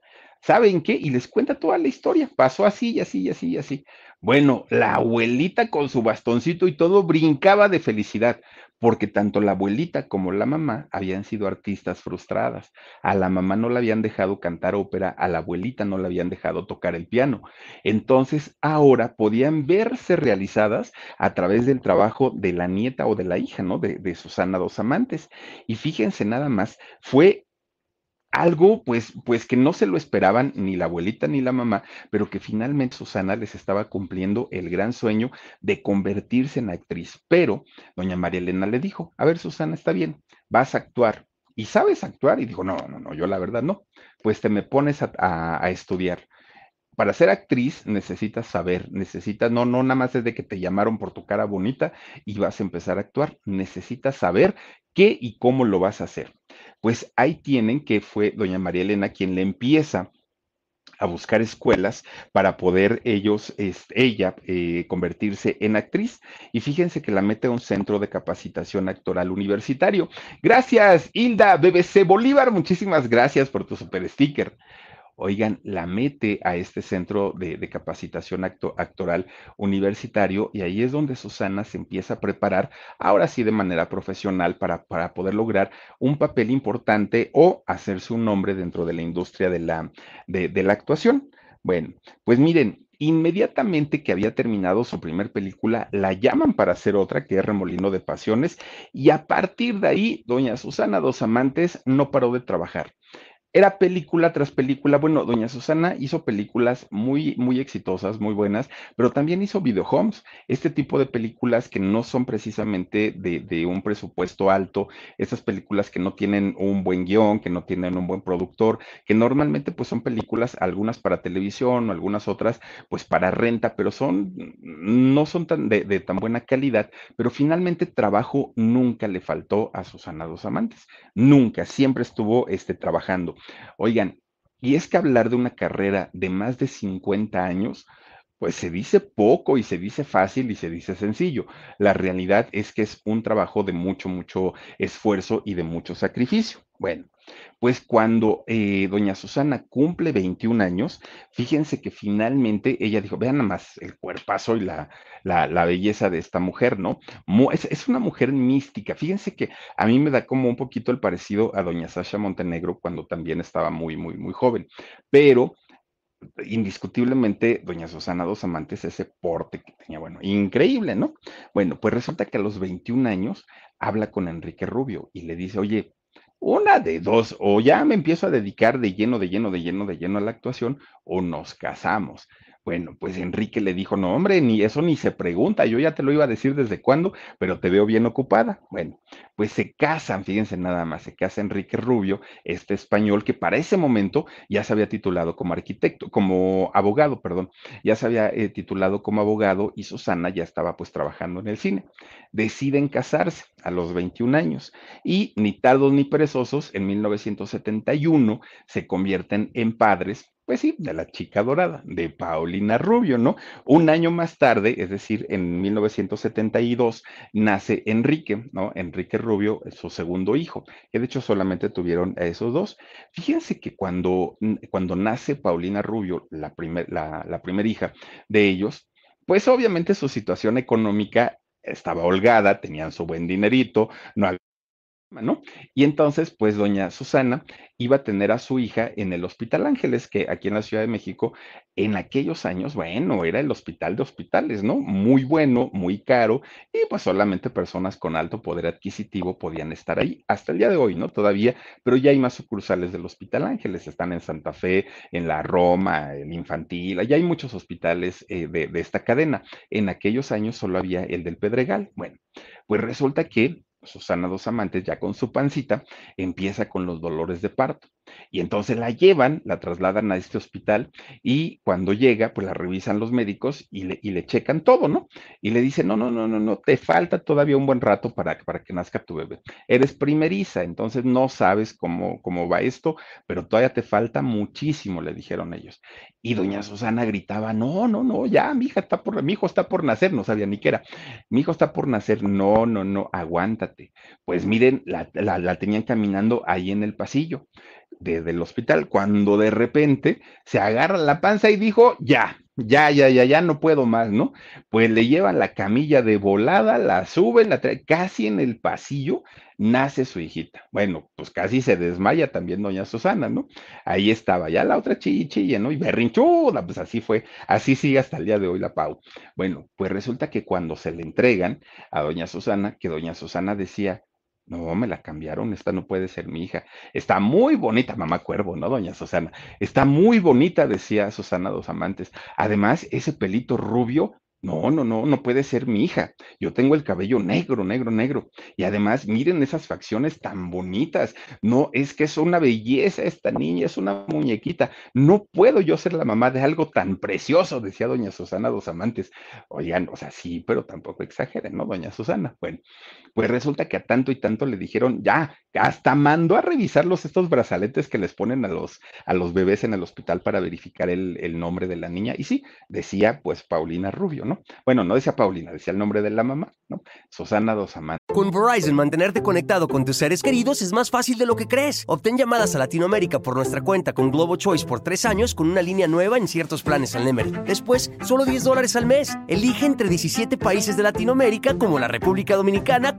Speaker 1: ¿Saben qué? Y les cuenta toda la historia. Pasó así y así y así y así. Bueno, la abuelita con su bastoncito y todo brincaba de felicidad, porque tanto la abuelita como la mamá habían sido artistas frustradas. A la mamá no la habían dejado cantar ópera, a la abuelita no la habían dejado tocar el piano. Entonces, ahora podían verse realizadas a través del trabajo de la nieta o de la hija, ¿no? De, de Susana Dos Amantes. Y fíjense nada más, fue algo pues, pues que no se lo esperaban ni la abuelita ni la mamá, pero que finalmente Susana les estaba cumpliendo el gran sueño de convertirse en actriz. Pero doña María Elena le dijo, a ver Susana, está bien, vas a actuar. ¿Y sabes actuar? Y dijo, no, no, no, yo la verdad no. Pues te me pones a, a estudiar para ser actriz necesitas saber, necesitas, no, no nada más es de que te llamaron por tu cara bonita y vas a empezar a actuar, necesitas saber qué y cómo lo vas a hacer. Pues ahí tienen que fue doña María Elena quien le empieza a buscar escuelas para poder ellos, ella, eh, convertirse en actriz. Y fíjense que la mete a un centro de capacitación actoral universitario. Gracias, Hilda, BBC Bolívar, muchísimas gracias por tu super sticker oigan, la mete a este centro de, capacitación actoral universitario y ahí es donde Susana se empieza a preparar, ahora sí de manera profesional, para, para poder lograr un papel importante o hacerse un nombre dentro de la industria de la, de, de la actuación. Bueno, pues miren, Inmediatamente que había terminado su primer película, la llaman para hacer otra, que es Remolino de Pasiones, y a partir de ahí, doña Susana Dos Amantes no paró de trabajar era película tras película. Bueno, doña Susana hizo películas muy, muy exitosas, muy buenas, pero también hizo videohomes, este tipo de películas que no son precisamente de, un presupuesto alto, estas películas que no tienen un buen guion, que no tienen un buen productor, que normalmente pues son películas, algunas para televisión, algunas otras pues para renta, pero son, no son tan de, de tan buena calidad, pero finalmente trabajo nunca le faltó a Susana Dos Amantes, nunca, siempre estuvo este, trabajando. Oigan, y es que hablar de una carrera de más de 50 años, pues se dice poco y se dice fácil y se dice sencillo. La realidad es que es un trabajo de mucho, mucho esfuerzo y de mucho sacrificio. Bueno, pues cuando eh, doña Susana cumple 21 años, fíjense que finalmente ella dijo, vean nada más el cuerpazo y la, la, belleza de esta mujer, ¿no? Es, es, una mujer mística. Fíjense que a mí me da como un poquito el parecido a doña Sasha Montenegro cuando también estaba muy, muy, muy joven, pero indiscutiblemente, doña Susana Dos Amantes, ese porte que tenía, bueno, increíble, ¿no? Bueno, pues resulta que a los 21 años habla con Enrique Rubio y le dice, oye, una de dos, o ya me empiezo a dedicar de lleno, de lleno, de lleno, de lleno a la actuación, o nos casamos. Bueno, pues Enrique le dijo, no, hombre, ni eso ni se pregunta, yo ya te lo iba a decir desde cuándo, pero te veo bien ocupada. Bueno, pues se casan, fíjense nada más, se casa Enrique Rubio, este español que para ese momento ya se había titulado como arquitecto, como abogado, perdón, ya se había eh, titulado como abogado y Susana ya estaba pues trabajando en el cine. Deciden casarse a los 21 años y ni tardos ni perezosos, en 1971 se convierten en padres pues sí, de la chica dorada, de Paulina Rubio, ¿no? Un año más tarde, es decir, en 1972, nace Enrique, ¿no? Enrique Rubio, su segundo hijo, que de hecho solamente tuvieron a esos dos. Fíjense que cuando, cuando nace Paulina Rubio, la, primer, la, la primera hija de ellos, pues obviamente su situación económica estaba holgada, tenían su buen dinerito, no ¿no? Y entonces, pues doña Susana iba a tener a su hija en el Hospital Ángeles, que aquí en la Ciudad de México, en aquellos años, bueno, era el hospital de hospitales, ¿no? Muy bueno, muy caro, y pues solamente personas con alto poder adquisitivo podían estar ahí, hasta el día de hoy, ¿no? Todavía, pero ya hay más sucursales del Hospital Ángeles, están en Santa Fe, en la Roma, en Infantil, ya hay muchos hospitales eh, de, de esta cadena. En aquellos años solo había el del Pedregal. Bueno, pues resulta que Susana Dos Amantes, ya con su pancita, empieza con los dolores de parto. Y entonces la llevan, la trasladan a este hospital y cuando llega, pues la revisan los médicos y le, y le checan todo, ¿no? Y le dicen, no, no, no, no, no, te falta todavía un buen rato para, para que nazca tu bebé. Eres primeriza, entonces no sabes cómo, cómo va esto, pero todavía te falta muchísimo, le dijeron ellos. Y doña Susana gritaba, no, no, no, ya, mi hija está por, mi hijo está por nacer, no sabía ni qué era. Mi hijo está por nacer, no, no, no, aguántate. Pues miren, la, la, la tenían caminando ahí en el pasillo desde el hospital, cuando de repente se agarra la panza y dijo, ya, ya, ya, ya, ya no puedo más, ¿no? Pues le llevan la camilla de volada, la suben, la traen, casi en el pasillo nace su hijita. Bueno, pues casi se desmaya también doña Susana, ¿no? Ahí estaba ya la otra chille, ¿no? Y berrinchuda, pues así fue, así sigue hasta el día de hoy la Pau. Bueno, pues resulta que cuando se le entregan a doña Susana, que doña Susana decía, no, me la cambiaron, esta no puede ser mi hija. Está muy bonita, mamá cuervo, ¿no, doña Susana? Está muy bonita, decía Susana Dos Amantes. Además, ese pelito rubio no, no, no, no puede ser mi hija. Yo tengo el cabello negro, negro, negro. Y además, miren esas facciones tan bonitas. No, es que es una belleza esta niña, es una muñequita. No puedo yo ser la mamá de algo tan precioso, decía doña Susana Dos Amantes. Oigan, o sea, sí, pero tampoco exageren, ¿no, doña Susana? Bueno, pues resulta que a tanto y tanto le dijeron, ya, hasta mandó a revisarlos estos brazaletes que les ponen a los, a los bebés en el hospital para verificar el, el nombre de la niña. Y sí, decía pues Paulina Rubio, ¿no? Bueno, no decía Paulina, decía el nombre de la mamá, ¿no? Susana Dos Amantes.
Speaker 2: Con Verizon, mantenerte conectado con tus seres queridos es más fácil de lo que crees. Obtén llamadas a Latinoamérica por nuestra cuenta con Globo Choice por tres años con una línea nueva en ciertos planes al Nemery. Después, solo 10 dólares al mes. Elige entre 17 países de Latinoamérica como la República Dominicana,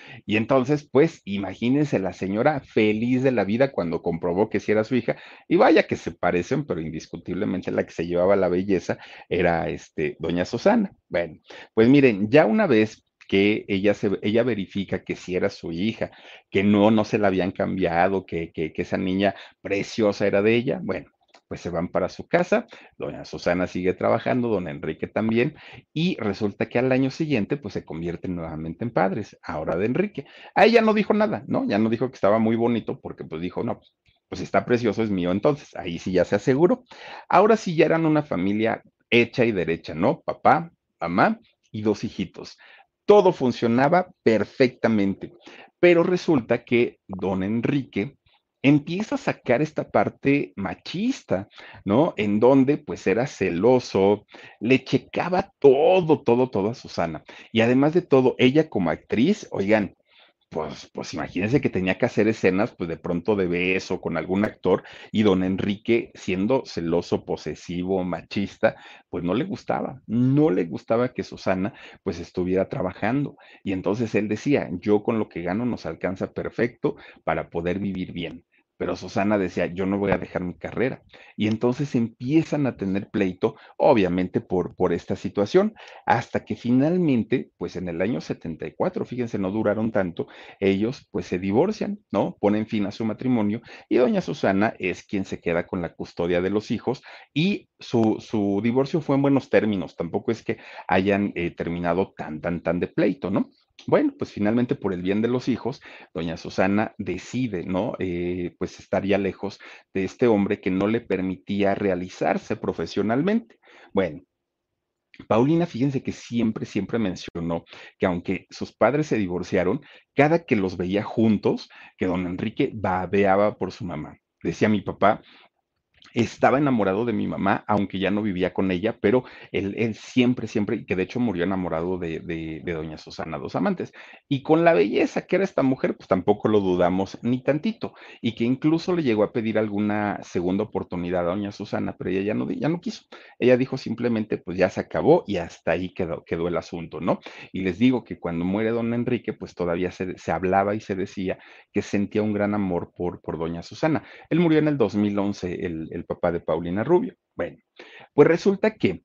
Speaker 1: Y entonces, pues, imagínense la señora feliz de la vida cuando comprobó que sí era su hija. Y vaya que se parecen, pero indiscutiblemente la que se llevaba la belleza era este, doña Susana. Bueno, pues miren, ya una vez que ella, se, ella verifica que sí era su hija, que no, no se la habían cambiado, que, que, que esa niña preciosa era de ella, bueno, pues se van para su casa, doña Susana sigue trabajando, don Enrique también, y resulta que al año siguiente, pues se convierten nuevamente en padres, ahora de Enrique. A ella no dijo nada, ¿no? Ya no dijo que estaba muy bonito, porque pues dijo, no, pues, pues está precioso, es mío entonces, ahí sí ya se aseguró. Ahora sí ya eran una familia hecha y derecha, ¿no? Papá, mamá y dos hijitos. Todo funcionaba perfectamente, pero resulta que don Enrique empieza a sacar esta parte machista, ¿no? En donde pues era celoso, le checaba todo, todo, todo a Susana. Y además de todo, ella como actriz, oigan, pues, pues imagínense que tenía que hacer escenas, pues de pronto de beso con algún actor y don Enrique, siendo celoso, posesivo, machista, pues no le gustaba, no le gustaba que Susana pues estuviera trabajando. Y entonces él decía, yo con lo que gano nos alcanza perfecto para poder vivir bien pero Susana decía, yo no voy a dejar mi carrera. Y entonces empiezan a tener pleito, obviamente por, por esta situación, hasta que finalmente, pues en el año 74, fíjense, no duraron tanto, ellos pues se divorcian, ¿no? Ponen fin a su matrimonio y doña Susana es quien se queda con la custodia de los hijos y su, su divorcio fue en buenos términos, tampoco es que hayan eh, terminado tan, tan, tan de pleito, ¿no? Bueno, pues finalmente por el bien de los hijos, doña Susana decide, ¿no? Eh, pues estaría lejos de este hombre que no le permitía realizarse profesionalmente. Bueno, Paulina, fíjense que siempre, siempre mencionó que aunque sus padres se divorciaron, cada que los veía juntos, que don Enrique babeaba por su mamá. Decía mi papá, estaba enamorado de mi mamá, aunque ya no vivía con ella, pero él, él siempre, siempre, que de hecho murió enamorado de, de, doña Susana Dos Amantes. Y con la belleza que era esta mujer, pues tampoco lo dudamos ni tantito, y que incluso le llegó a pedir alguna segunda oportunidad a doña Susana, pero ella ya no, ya no quiso. Ella dijo simplemente, pues ya se acabó y hasta ahí quedó, quedó el asunto, ¿no? Y les digo que cuando muere don Enrique, pues todavía se, se hablaba y se decía que sentía un gran amor por, por doña Susana. Él murió en el 2011, el, el el papá de Paulina Rubio. Bueno, pues resulta que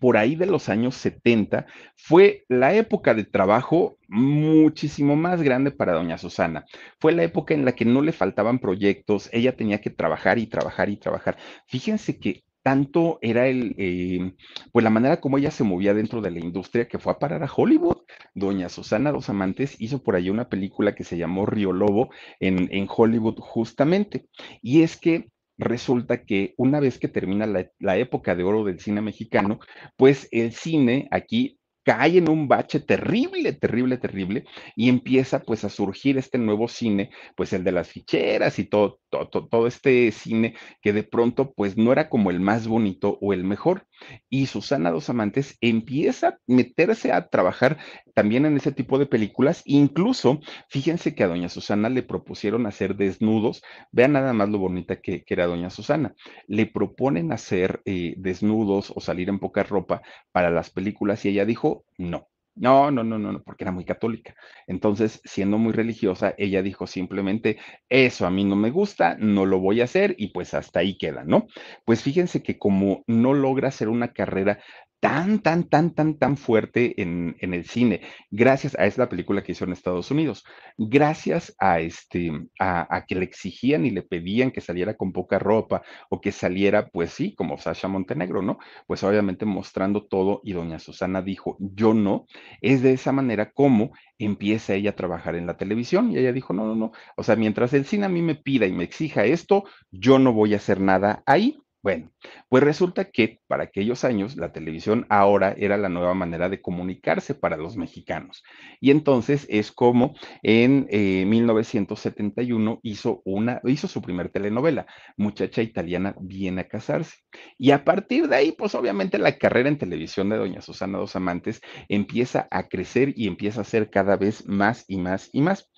Speaker 1: por ahí de los años 70 fue la época de trabajo muchísimo más grande para doña Susana. Fue la época en la que no le faltaban proyectos, ella tenía que trabajar y trabajar y trabajar. Fíjense que tanto era el, eh, pues la manera como ella se movía dentro de la industria que fue a parar a Hollywood. Doña Susana Dos Amantes hizo por ahí una película que se llamó Río Lobo en, en Hollywood justamente. Y es que resulta que una vez que termina la, época de oro del cine mexicano, pues el cine aquí cae en un bache terrible, terrible, terrible, y empieza pues a surgir este nuevo cine, pues el de las ficheras y todo, todo, todo, este cine que de pronto pues no era como el más bonito o el mejor. Y Susana Dos Amantes empieza a meterse a trabajar también en ese tipo de películas, incluso fíjense que a doña Susana le propusieron hacer desnudos, vean nada más lo bonita que, que era doña Susana, le proponen hacer eh, desnudos o salir en poca ropa para las películas y ella dijo, no. No, no, no, no, porque era muy católica. Entonces, siendo muy religiosa, ella dijo simplemente, eso a mí no me gusta, no lo voy a hacer y pues hasta ahí queda, ¿no? Pues fíjense que como no logra hacer una carrera tan, tan, tan, tan, tan fuerte en, en, el cine, gracias a esta película que hizo en Estados Unidos, gracias a, este, a, a, que le exigían y le pedían que saliera con poca ropa o que saliera, pues sí, como Sasha Montenegro, ¿no? Pues obviamente mostrando todo y doña Susana dijo, yo no, es de esa manera como empieza ella a trabajar en la televisión y ella dijo, no, no, no, o sea, mientras el cine a mí me pida y me exija esto, yo no voy a hacer nada ahí. Bueno, pues resulta que para aquellos años la televisión ahora era la nueva manera de comunicarse para los mexicanos. Y entonces es como en eh, 1971 hizo, una, hizo su primer telenovela, Muchacha Italiana viene a casarse. Y a partir de ahí, pues obviamente la carrera en televisión de doña Susana Dos Amantes empieza a crecer y empieza a ser cada vez más y más y más.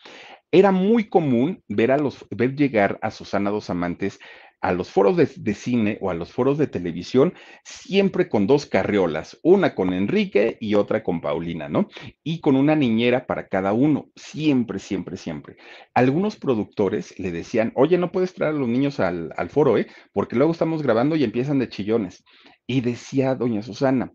Speaker 1: Era muy común ver, a los, ver llegar a Susana Dos Amantes a los foros de, cine o a los foros de televisión, siempre con dos carriolas, una con Enrique y otra con Paulina, ¿no? Y con una niñera para cada uno, siempre, siempre, siempre. Algunos productores le decían, oye, no puedes traer a los niños al, al foro, ¿eh? Porque luego estamos grabando y empiezan de chillones. Y decía doña Susana,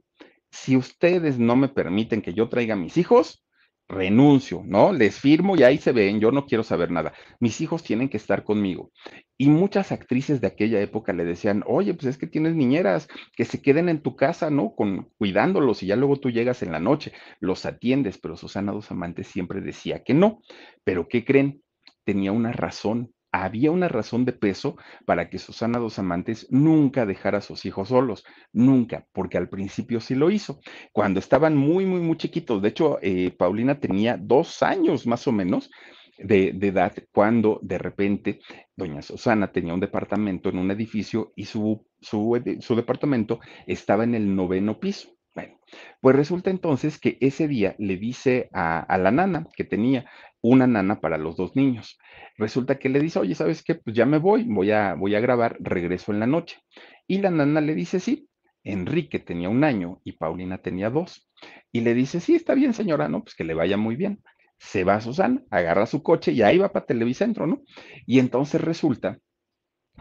Speaker 1: si ustedes no me permiten que yo traiga a mis hijos, renuncio, ¿no? Les firmo y ahí se ven, yo no quiero saber nada. Mis hijos tienen que estar conmigo. Y muchas actrices de aquella época le decían, oye, pues es que tienes niñeras, que se queden en tu casa, ¿no? Con, cuidándolos y ya luego tú llegas en la noche, los atiendes, pero Susana Dos Amantes siempre decía que no. Pero ¿qué creen? Tenía una razón había una razón de peso para que Susana Dos Amantes nunca dejara a sus hijos solos, nunca, porque al principio sí lo hizo, cuando estaban muy, muy, muy chiquitos. De hecho, eh, Paulina tenía dos años más o menos de, de, edad cuando de repente doña Susana tenía un departamento en un edificio y su, su, su departamento estaba en el noveno piso. Bueno, pues resulta entonces que ese día le dice a, la nana que tenía una nana para los dos niños. Resulta que le dice, oye, ¿sabes qué? Pues ya me voy, voy a, voy a grabar, regreso en la noche. Y la nana le dice, sí, Enrique tenía un año y Paulina tenía dos. Y le dice, sí, está bien, señora, no, pues que le vaya muy bien. Se va a Susana, agarra su coche y ahí va para Televicentro, ¿no? Y entonces resulta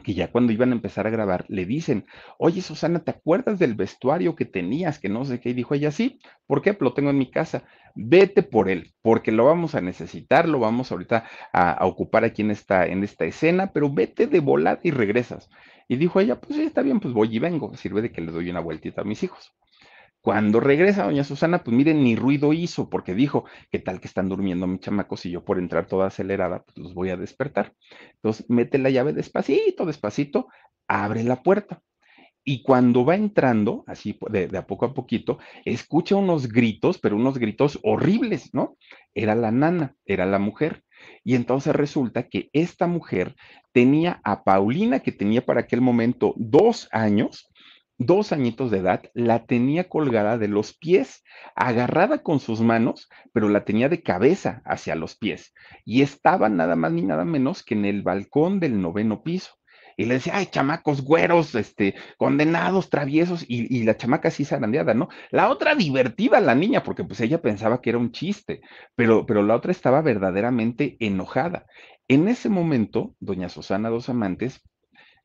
Speaker 1: que ya cuando iban a empezar a grabar, le dicen, oye Susana, ¿te acuerdas del vestuario que tenías? Que no sé qué, y dijo ella, sí, ¿por qué? Lo tengo en mi casa, vete por él, porque lo vamos a necesitar, lo vamos ahorita a, ocupar aquí en esta, en esta escena, pero vete de volada y regresas. Y dijo ella, pues sí, está bien, pues voy y vengo, sirve de que le doy una vueltita a mis hijos. Cuando regresa doña Susana, pues miren, ni ruido hizo, porque dijo, ¿qué tal que están durmiendo mis chamacos y yo por entrar toda acelerada, pues los voy a despertar? Entonces, mete la llave despacito, despacito, abre la puerta. Y cuando va entrando, así de, a poco a poquito, escucha unos gritos, pero unos gritos horribles, ¿no? Era la nana, era la mujer. Y entonces resulta que esta mujer tenía a Paulina, que tenía para aquel momento dos años, dos añitos de edad, la tenía colgada de los pies, agarrada con sus manos, pero la tenía de cabeza hacia los pies. Y estaba nada más ni nada menos que en el balcón del noveno piso. Y le decía, ay, chamacos güeros, este, condenados, traviesos, y, la chamaca así zarandeada, ¿no? La otra divertida, la niña, porque pues ella pensaba que era un chiste, pero, pero la otra estaba verdaderamente enojada. En ese momento, doña Susana Dos Amantes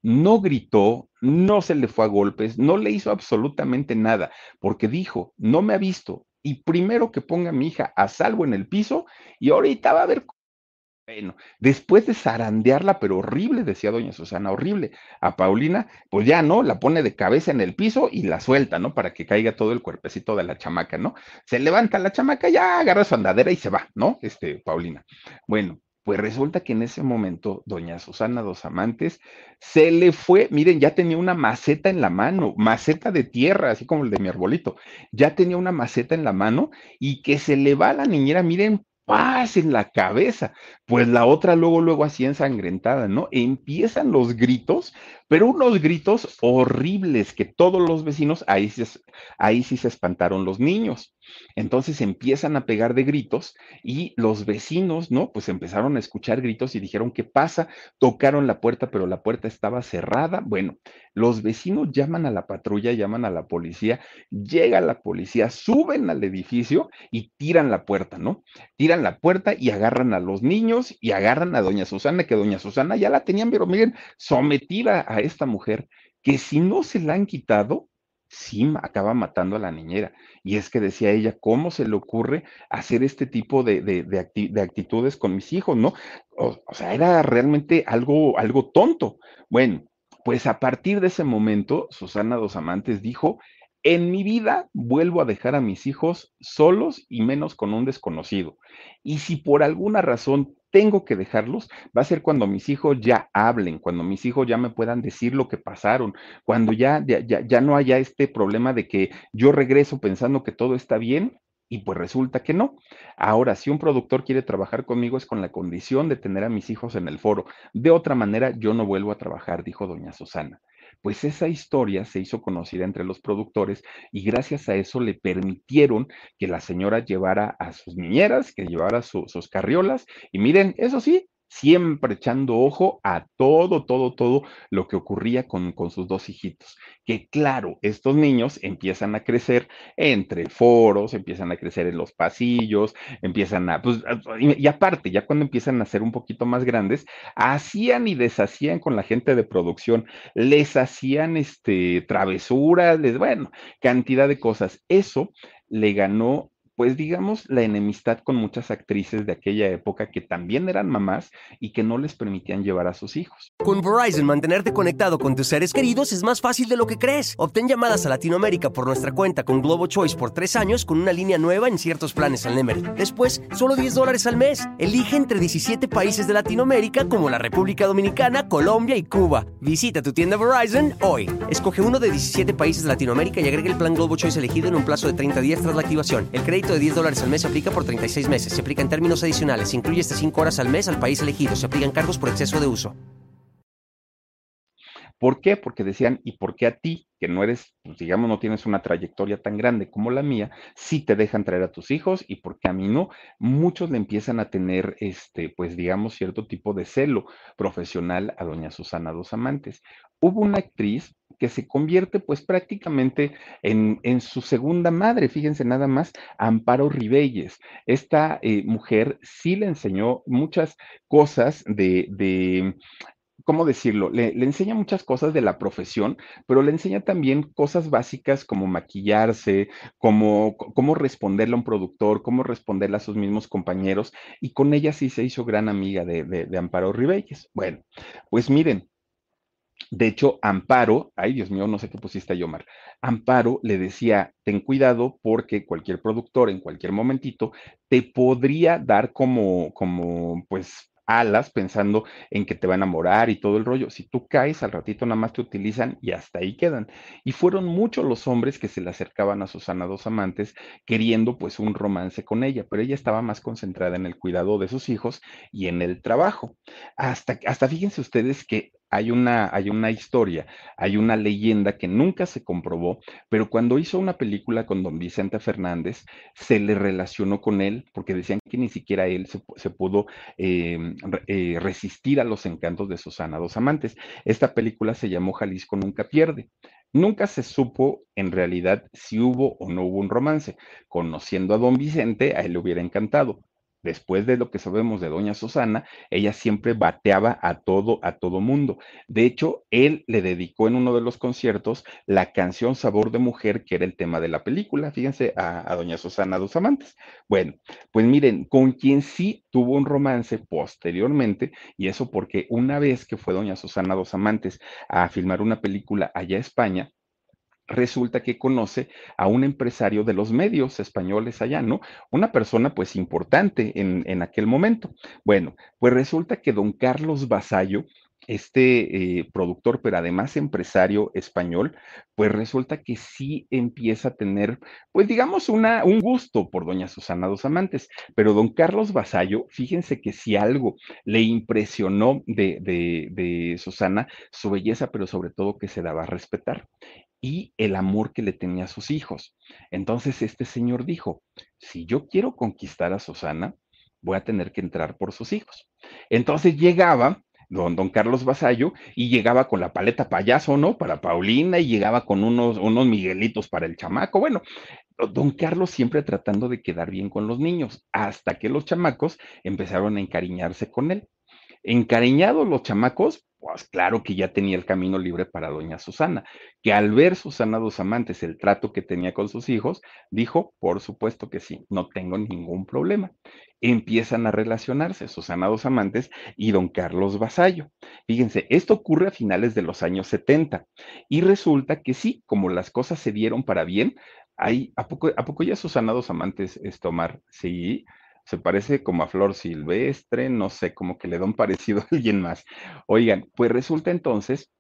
Speaker 1: no gritó, no se le fue a golpes, no le hizo absolutamente nada, porque dijo, no me ha visto, y primero que ponga a mi hija a salvo en el piso, y ahorita va a ver bueno, después de zarandearla, pero horrible, decía doña Susana, horrible, a Paulina, pues ya, ¿no? La pone de cabeza en el piso y la suelta, ¿no? Para que caiga todo el cuerpecito de la chamaca, ¿no? Se levanta la chamaca, ya agarra su andadera y se va, ¿no? Este, Paulina. Bueno, pues resulta que en ese momento, doña Susana Dos Amantes se le fue, miren, ya tenía una maceta en la mano, maceta de tierra, así como el de mi arbolito, ya tenía una maceta en la mano y que se le va a la niñera, miren, paz en la cabeza. Pues la otra luego, luego así ensangrentada, ¿no? Empiezan los gritos, pero unos gritos horribles que todos los vecinos, ahí, ahí sí se espantaron los niños. Entonces empiezan a pegar de gritos y los vecinos, ¿no? Pues empezaron a escuchar gritos y dijeron, ¿qué pasa? Tocaron la puerta, pero la puerta estaba cerrada. Bueno, los vecinos llaman a la patrulla, llaman a la policía, llega la policía, suben al edificio y tiran la puerta, ¿no? Tiran la puerta y agarran a los niños y agarran a doña Susana, que doña Susana ya la tenían, pero miren, sometida a esta mujer, que si no se la han quitado, sí acaba matando a la niñera. Y es que decía ella, ¿cómo se le ocurre hacer este tipo de, de, actitudes con mis hijos, no? O, sea, era realmente algo, algo tonto. Bueno, pues a partir de ese momento, Susana Dos Amantes dijo, en mi vida vuelvo a dejar a mis hijos solos y menos con un desconocido. Y si por alguna razón tengo que dejarlos, va a ser cuando mis hijos ya hablen, cuando mis hijos ya me puedan decir lo que pasaron, cuando ya, ya, ya no haya este problema de que yo regreso pensando que todo está bien y pues resulta que no. Ahora, si un productor quiere trabajar conmigo es con la condición de tener a mis hijos en el foro. De otra manera, yo no vuelvo a trabajar, dijo doña Susana pues esa historia se hizo conocida entre los productores y gracias a eso le permitieron que la señora llevara a sus niñeras, que llevara sus carriolas. Y miren, eso sí, siempre echando ojo a todo, todo, todo lo que ocurría con, con, sus dos hijitos. Que claro, estos niños empiezan a crecer entre foros, empiezan a crecer en los pasillos, empiezan a, pues, y, aparte, ya cuando empiezan a ser un poquito más grandes, hacían y deshacían con la gente de producción, les hacían este, travesuras, les, bueno, cantidad de cosas. Eso le ganó pues digamos, la enemistad con muchas actrices de aquella época que también eran mamás y que no les permitían llevar a sus hijos.
Speaker 2: Con Verizon, mantenerte conectado con tus seres queridos es más fácil de lo que crees. Obtén llamadas a Latinoamérica por nuestra cuenta con Globo Choice por tres años con una línea nueva en ciertos planes al Nemery. Después, solo 10 dólares al mes. Elige entre 17 países de Latinoamérica como la República Dominicana, Colombia y Cuba. Visita tu tienda Verizon hoy. Escoge uno de 17 países de Latinoamérica y agrega el plan Globo Choice elegido en un plazo de 30 días tras la activación. El crédito de 10 dólares al mes se aplica por 36 meses. Se aplica en términos adicionales. Se incluye hasta 5 horas al mes al país elegido. Se aplican cargos por exceso de uso.
Speaker 1: ¿Por qué? Porque decían, ¿y por qué a ti, que no eres, pues, digamos, no tienes una trayectoria tan grande como la mía, sí te dejan traer a tus hijos y por qué a mí no? Muchos le empiezan a tener, este, pues, digamos, cierto tipo de celo profesional a doña Susana Dos Amantes. Hubo una actriz que se convierte pues prácticamente en, su segunda madre, fíjense nada más, Amparo Ribelles. Esta eh, mujer sí le enseñó muchas cosas de, ¿cómo decirlo? Le, enseña muchas cosas de la profesión, pero le enseña también cosas básicas como maquillarse, como, cómo responderle a un productor, cómo responderle a sus mismos compañeros, y con ella sí se hizo gran amiga de, de, de Amparo Ribelles. Bueno, pues miren, de hecho, Amparo, ay Dios mío, no sé qué pusiste ahí, Omar. Amparo le decía, ten cuidado porque cualquier productor en cualquier momentito te podría dar como, como, pues, alas pensando en que te va a enamorar y todo el rollo. Si tú caes, al ratito nada más te utilizan y hasta ahí quedan. Y fueron muchos los hombres que se le acercaban a Susana dos amantes queriendo pues un romance con ella, pero ella estaba más concentrada en el cuidado de sus hijos y en el trabajo. Hasta, hasta fíjense ustedes que hay una, hay una historia, hay una leyenda que nunca se comprobó, pero cuando hizo una película con don Vicente Fernández, se le relacionó con él, porque decían que ni siquiera él se, pudo eh, eh, resistir a los encantos de Susana Dos Amantes. Esta película se llamó Jalisco Nunca Pierde. Nunca se supo en realidad si hubo o no hubo un romance. Conociendo a don Vicente, a él le hubiera encantado después de lo que sabemos de doña Susana, ella siempre bateaba a todo, a todo mundo. De hecho, él le dedicó en uno de los conciertos la canción Sabor de Mujer, que era el tema de la película, fíjense, a, doña Susana Dos Amantes. Bueno, pues miren, con quien sí tuvo un romance posteriormente, y eso porque una vez que fue doña Susana Dos Amantes a filmar una película allá a España, resulta que conoce a un empresario de los medios españoles allá, ¿no? Una persona pues importante en, en aquel momento. Bueno, pues resulta que don Carlos Basallo, este eh, productor, pero además empresario español, pues resulta que sí empieza a tener, pues digamos, una, un gusto por doña Susana Dos Amantes. Pero don Carlos Basallo, fíjense que si algo le impresionó de, de, de Susana, su belleza, pero sobre todo que se daba a respetar y el amor que le tenía a sus hijos. Entonces este señor dijo, si yo quiero conquistar a Susana, voy a tener que entrar por sus hijos. Entonces llegaba don, don Carlos Basallo y llegaba con la paleta payaso, ¿no? Para Paulina y llegaba con unos, unos Miguelitos para el chamaco. Bueno, don Carlos siempre tratando de quedar bien con los niños, hasta que los chamacos empezaron a encariñarse con él. Encariñados los chamacos, pues claro que ya tenía el camino libre para doña Susana, que al ver Susana dos amantes el trato que tenía con sus hijos, dijo, por supuesto que sí, no tengo ningún problema. Empiezan a relacionarse Susana dos amantes y don Carlos Vasallo. Fíjense, esto ocurre a finales de los años 70 y resulta que sí, como las cosas se dieron para bien, hay, ¿a poco, ¿a poco ya Susana dos amantes es tomar? Sí, se parece como a Flor Silvestre, no sé, como que le da un parecido a alguien más. Oigan, pues resulta entonces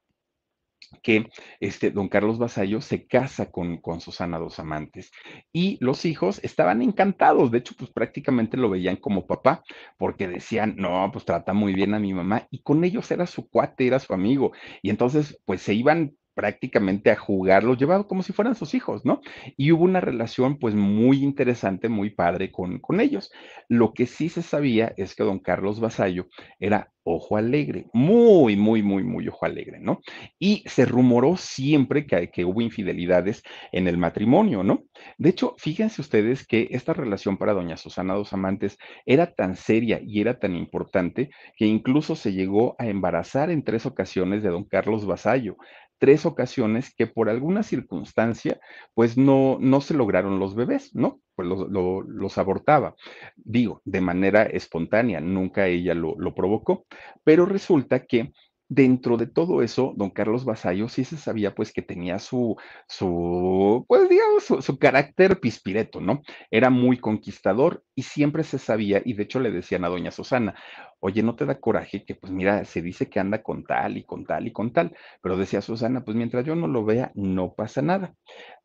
Speaker 1: que este don Carlos Basallo se casa con, con Susana Dos Amantes y los hijos estaban encantados, de hecho pues prácticamente lo veían como papá porque decían, no, pues trata muy bien a mi mamá y con ellos era su cuate, era su amigo y entonces pues se iban prácticamente a jugar, los llevaba como si fueran sus hijos, ¿no? Y hubo una relación pues muy interesante, muy padre con, con ellos. Lo que sí se sabía es que don Carlos Basallo era ojo alegre, muy, muy, muy, muy ojo alegre, ¿no? Y se rumoró siempre que, que, hubo infidelidades en el matrimonio, ¿no? De hecho, fíjense ustedes que esta relación para doña Susana Dos Amantes era tan seria y era tan importante que incluso se llegó a embarazar en tres ocasiones de don Carlos Basallo tres ocasiones que por alguna circunstancia, pues no, no se lograron los bebés, ¿no? Pues los, los abortaba. Digo, de manera espontánea, nunca ella lo, lo provocó, pero resulta que dentro de todo eso, don Carlos Basallo sí se sabía pues que tenía su, su pues digamos, su, su, carácter pispireto, ¿no? Era muy conquistador y siempre se sabía, y de hecho le decían a doña Susana, oye, ¿no te da coraje que pues mira, se dice que anda con tal y con tal y con tal? Pero decía Susana, pues mientras yo no lo vea, no pasa nada.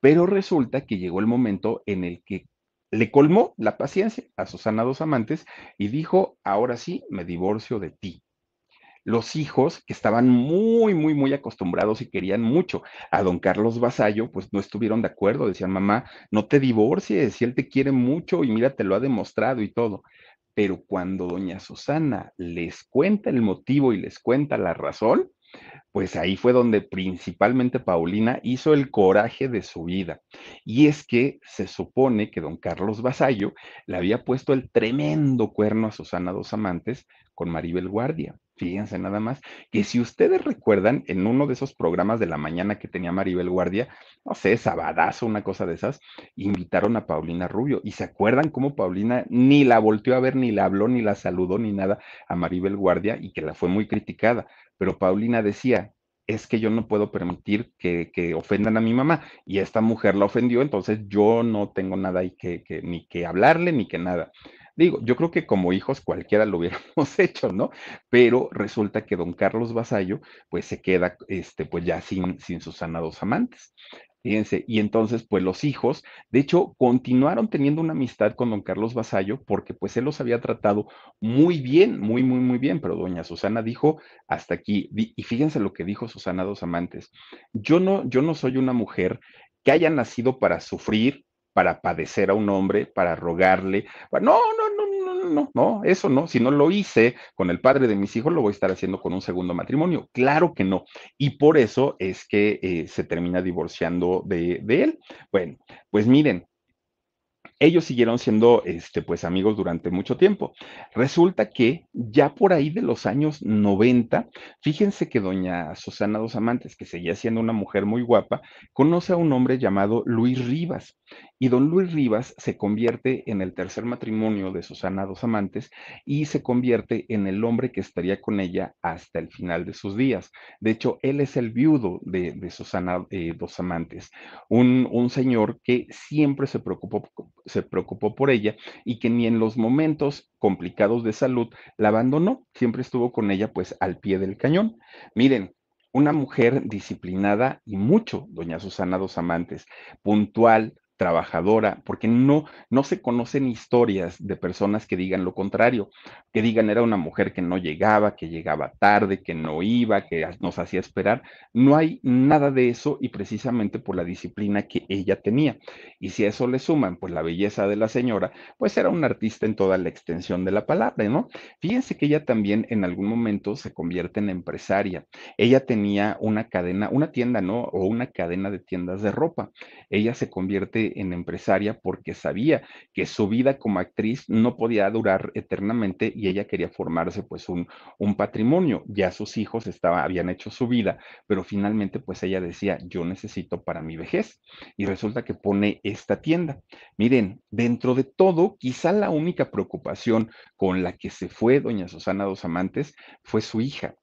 Speaker 1: Pero resulta que llegó el momento en el que le colmó la paciencia a Susana dos amantes y dijo, ahora sí, me divorcio de ti Los hijos, que estaban muy, muy, muy acostumbrados y querían mucho a don Carlos Vasallo, pues no estuvieron de acuerdo. Decían, mamá, no te divorcies, si él te quiere mucho y mira, te lo ha demostrado y todo. Pero cuando doña Susana les cuenta el motivo y les cuenta la razón, pues ahí fue donde principalmente Paulina hizo el coraje de su vida. Y es que se supone que don Carlos Vasallo le había puesto el tremendo cuerno a Susana Dos Amantes con Maribel Guardia. Fíjense nada más, que si ustedes recuerdan, en uno de esos programas de la mañana que tenía Maribel Guardia, no sé, Sabadazo, una cosa de esas, invitaron a Paulina Rubio. Y se acuerdan cómo Paulina ni la volteó a ver, ni la habló, ni la saludó, ni nada a Maribel Guardia y que la fue muy criticada. Pero Paulina decía, es que yo no puedo permitir que, que, ofendan a mi mamá y esta mujer la ofendió, entonces yo no tengo nada ahí que, que, ni que hablarle ni que nada. Digo, yo creo que como hijos cualquiera lo hubiéramos hecho, ¿no? Pero resulta que don Carlos Vasallo, pues se queda, este, pues ya sin, sin sus sanados amantes. Fíjense, y entonces, pues los hijos, de hecho, continuaron teniendo una amistad con don Carlos Vasallo porque pues él los había tratado muy bien, muy, muy, muy bien, pero doña Susana dijo hasta aquí, y fíjense lo que dijo Susana Dos Amantes, yo no, yo no soy una mujer que haya nacido para sufrir, para padecer a un hombre, para rogarle. No, no, no, no, eso no. Si no lo hice con el padre de mis hijos, lo voy a estar haciendo con un segundo matrimonio. Claro que no. Y por eso es que eh, se termina divorciando de, de él. Bueno, pues miren, ellos siguieron siendo este, pues, amigos durante mucho tiempo. Resulta que ya por ahí de los años 90, fíjense que doña Susana Dos Amantes, que seguía siendo una mujer muy guapa, conoce a un hombre llamado Luis Rivas. Y don Luis Rivas se convierte en el tercer matrimonio de Susana Dos Amantes y se convierte en el hombre que estaría con ella hasta el final de sus días. De hecho, él es el viudo de, Susana eh, Dos Amantes, un, un, señor que siempre se preocupó, se preocupó por ella y que ni en los momentos complicados de salud la abandonó, siempre estuvo con ella pues al pie del cañón. Miren, una mujer disciplinada y mucho, doña Susana Dos Amantes, puntual, trabajadora, porque no, no se conocen historias de personas que digan lo contrario, que digan era una mujer que no llegaba, que llegaba tarde, que no iba, que nos hacía esperar. No hay nada de eso y precisamente por la disciplina que ella tenía. Y si a eso le suman, pues la belleza de la señora, pues era una artista en toda la extensión de la palabra, ¿no? Fíjense que ella también en algún momento se convierte en empresaria. Ella tenía una cadena, una tienda, ¿no? O una cadena de tiendas de ropa. Ella se convierte en empresaria porque sabía que su vida como actriz no podía durar eternamente y ella quería formarse pues un, un patrimonio. Ya sus hijos estaba, habían hecho su vida, pero finalmente pues ella decía, yo necesito para mi vejez. Y resulta que pone esta tienda. Miren, dentro de todo, quizá la única preocupación con la que se fue doña Susana Dos Amantes fue su hija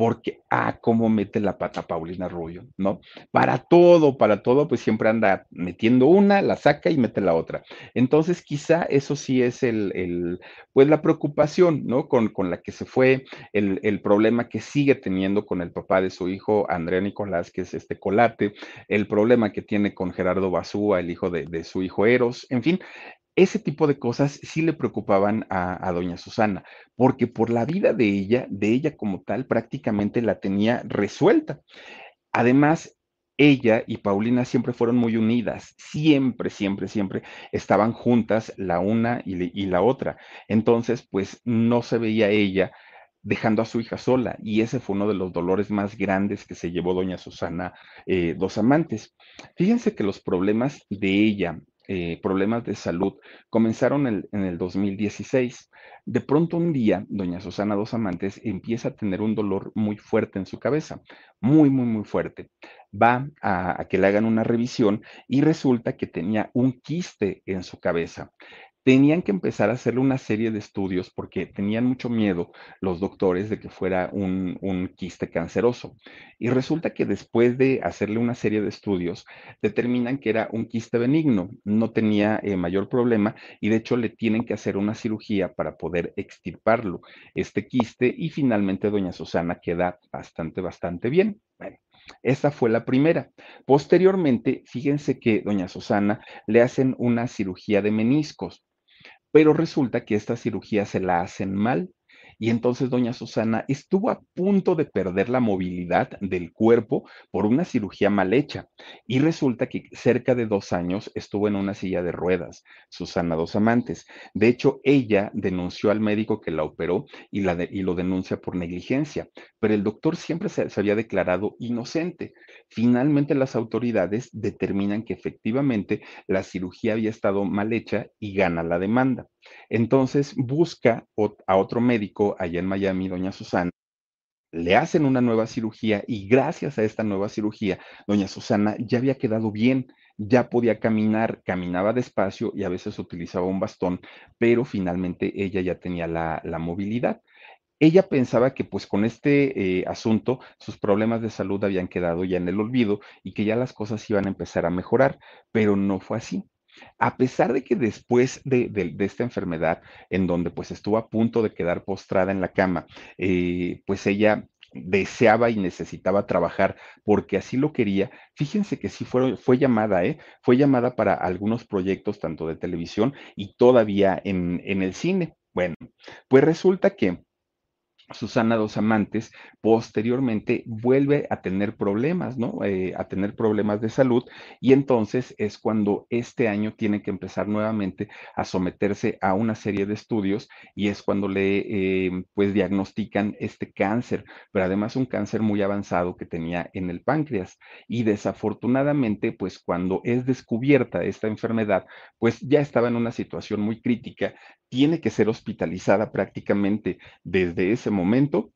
Speaker 1: porque, ah, cómo mete la pata Paulina Rubio, ¿no? Para todo, para todo, pues siempre anda metiendo una, la saca y mete la otra. Entonces, quizá eso sí es el, el pues la preocupación, ¿no? Con, con la que se fue, el, el, problema que sigue teniendo con el papá de su hijo, Andrea Nicolás, que es este colate, el problema que tiene con Gerardo Basúa, el hijo de, de su hijo Eros, en fin, ese tipo de cosas sí le preocupaban a, doña Susana, porque por la vida de ella, de ella como tal, prácticamente la tenía resuelta. Además, ella y Paulina siempre fueron muy unidas, siempre, siempre, siempre estaban juntas la una y, la otra. Entonces, pues no se veía ella dejando a su hija sola y ese fue uno de los dolores más grandes que se llevó doña Susana eh, dos amantes. Fíjense que los problemas de ella eh, problemas de salud comenzaron en el 2016. De pronto un día, doña Susana Dos Amantes empieza a tener un dolor muy fuerte en su cabeza, muy, muy, muy fuerte. Va a que le hagan una revisión y resulta que tenía un quiste en su cabeza tenían que empezar a hacerle una serie de estudios porque tenían mucho miedo los doctores de que fuera un, quiste canceroso. Y resulta que después de hacerle una serie de estudios, determinan que era un quiste benigno, no tenía eh, mayor problema y de hecho le tienen que hacer una cirugía para poder extirparlo, este quiste, y finalmente doña Susana queda bastante, bastante bien. Bueno, esta fue la primera. Posteriormente, fíjense que doña Susana le hacen una cirugía de meniscos pero resulta que esta cirugía se la hacen mal Y entonces doña Susana estuvo a punto de perder la movilidad del cuerpo por una cirugía mal hecha. Y resulta que cerca de dos años estuvo en una silla de ruedas, Susana Dos Amantes. De hecho, ella denunció al médico que la operó y, lo denuncia por negligencia, pero el doctor siempre se, se había declarado inocente. Finalmente las autoridades determinan que efectivamente la cirugía había estado mal hecha y gana la demanda. Entonces busca a otro médico allá en Miami, doña Susana, le hacen una nueva cirugía y gracias a esta nueva cirugía, doña Susana ya había quedado bien, ya podía caminar, caminaba despacio y a veces utilizaba un bastón, pero finalmente ella ya tenía la, la movilidad. Ella pensaba que pues con este eh, asunto sus problemas de salud habían quedado ya en el olvido y que ya las cosas iban a empezar a mejorar, pero no fue así. A pesar de que después de, esta enfermedad, en donde pues estuvo a punto de quedar postrada en la cama, eh, pues ella deseaba y necesitaba trabajar porque así lo quería, fíjense que sí fue, llamada, ¿eh? fue llamada para algunos proyectos tanto de televisión y todavía en el cine. Bueno, pues resulta que Susana Dos Amantes posteriormente vuelve a tener problemas, ¿no? Eh, a tener problemas de salud y entonces es cuando este año tiene que empezar nuevamente a someterse a una serie de estudios y es cuando le, eh, pues, diagnostican este cáncer, pero además un cáncer muy avanzado que tenía en el páncreas y desafortunadamente, pues, cuando es descubierta esta enfermedad, pues ya estaba en una situación muy crítica, tiene que ser hospitalizada prácticamente desde ese momento momento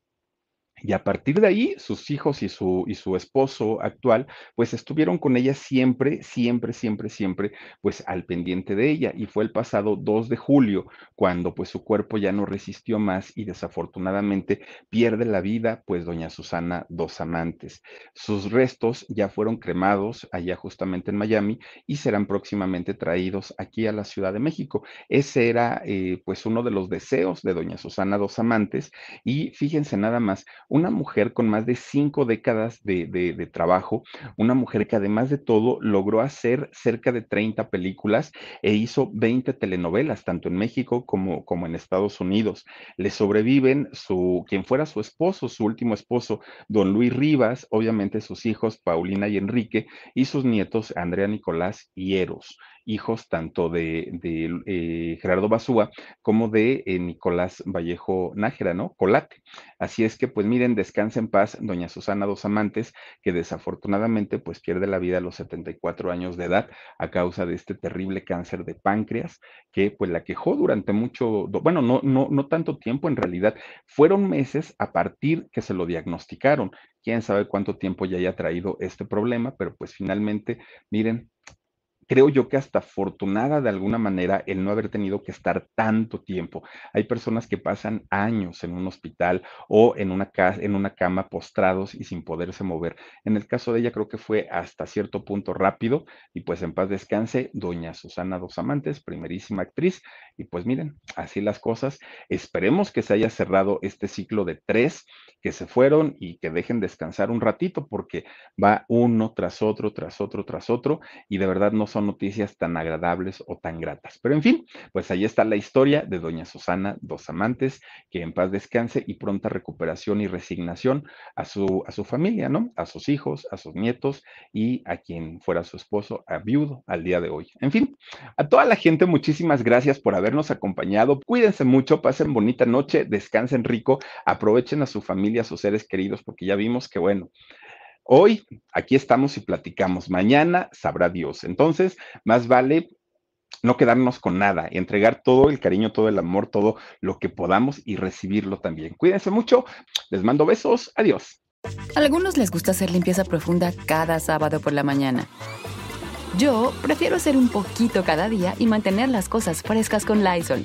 Speaker 1: y a partir de ahí, sus hijos y su, y su esposo actual, pues estuvieron con ella siempre, siempre, siempre, siempre, pues al pendiente de ella. Y fue el pasado 2 de julio cuando pues su cuerpo ya no resistió más y desafortunadamente pierde la vida, pues doña Susana Dos Amantes. Sus restos ya fueron cremados allá justamente en Miami y serán próximamente traídos aquí a la Ciudad de México. Ese era eh, pues uno de los deseos de doña Susana Dos Amantes y fíjense nada más, una mujer con más de cinco décadas de, de, trabajo, una mujer que además de todo logró hacer cerca de 30 películas e hizo 20 telenovelas, tanto en México como, como en Estados Unidos. Le sobreviven su, quien fuera su esposo, su último esposo, don Luis Rivas, obviamente sus hijos Paulina y Enrique, y sus nietos Andrea Nicolás y Eros hijos tanto de, eh, Gerardo Basúa como de eh, Nicolás Vallejo Nájera, ¿no? Colate. Así es que, pues miren, descansa en paz doña Susana Dos Amantes, que desafortunadamente pues pierde la vida a los 74 años de edad a causa de este terrible cáncer de páncreas que pues la quejó durante mucho, bueno, no, no, no tanto tiempo en realidad, fueron meses a partir que se lo diagnosticaron. Quién sabe cuánto tiempo ya haya traído este problema, pero pues finalmente, miren, creo yo que hasta afortunada de alguna manera el no haber tenido que estar tanto tiempo. Hay personas que pasan años en un hospital o en una, casa, en una cama postrados y sin poderse mover. En el caso de ella creo que fue hasta cierto punto rápido y pues en paz descanse doña Susana Dos Amantes, primerísima actriz. Y pues miren, así las cosas. Esperemos que se haya cerrado este ciclo de tres que se fueron y que dejen descansar un ratito porque va uno tras otro, tras otro, tras otro y de verdad no son noticias tan agradables o tan gratas. Pero en fin, pues ahí está la historia de doña Susana Dos Amantes, que en paz descanse y pronta recuperación y resignación a su, a su familia, ¿no? A sus hijos, a sus nietos y a quien fuera su esposo, a viudo, al día de hoy. En fin, a toda la gente, muchísimas gracias por habernos acompañado. Cuídense mucho, pasen bonita noche, descansen rico, aprovechen a su familia, a sus seres queridos, porque ya vimos que, bueno, Hoy aquí estamos y platicamos. Mañana sabrá Dios. Entonces, más vale no quedarnos con nada, entregar todo el cariño, todo el amor, todo lo que podamos y recibirlo también. Cuídense mucho. Les mando besos. Adiós.
Speaker 3: A algunos les gusta hacer limpieza profunda cada sábado por la mañana. Yo prefiero hacer un poquito cada día y mantener las cosas frescas con Lysol.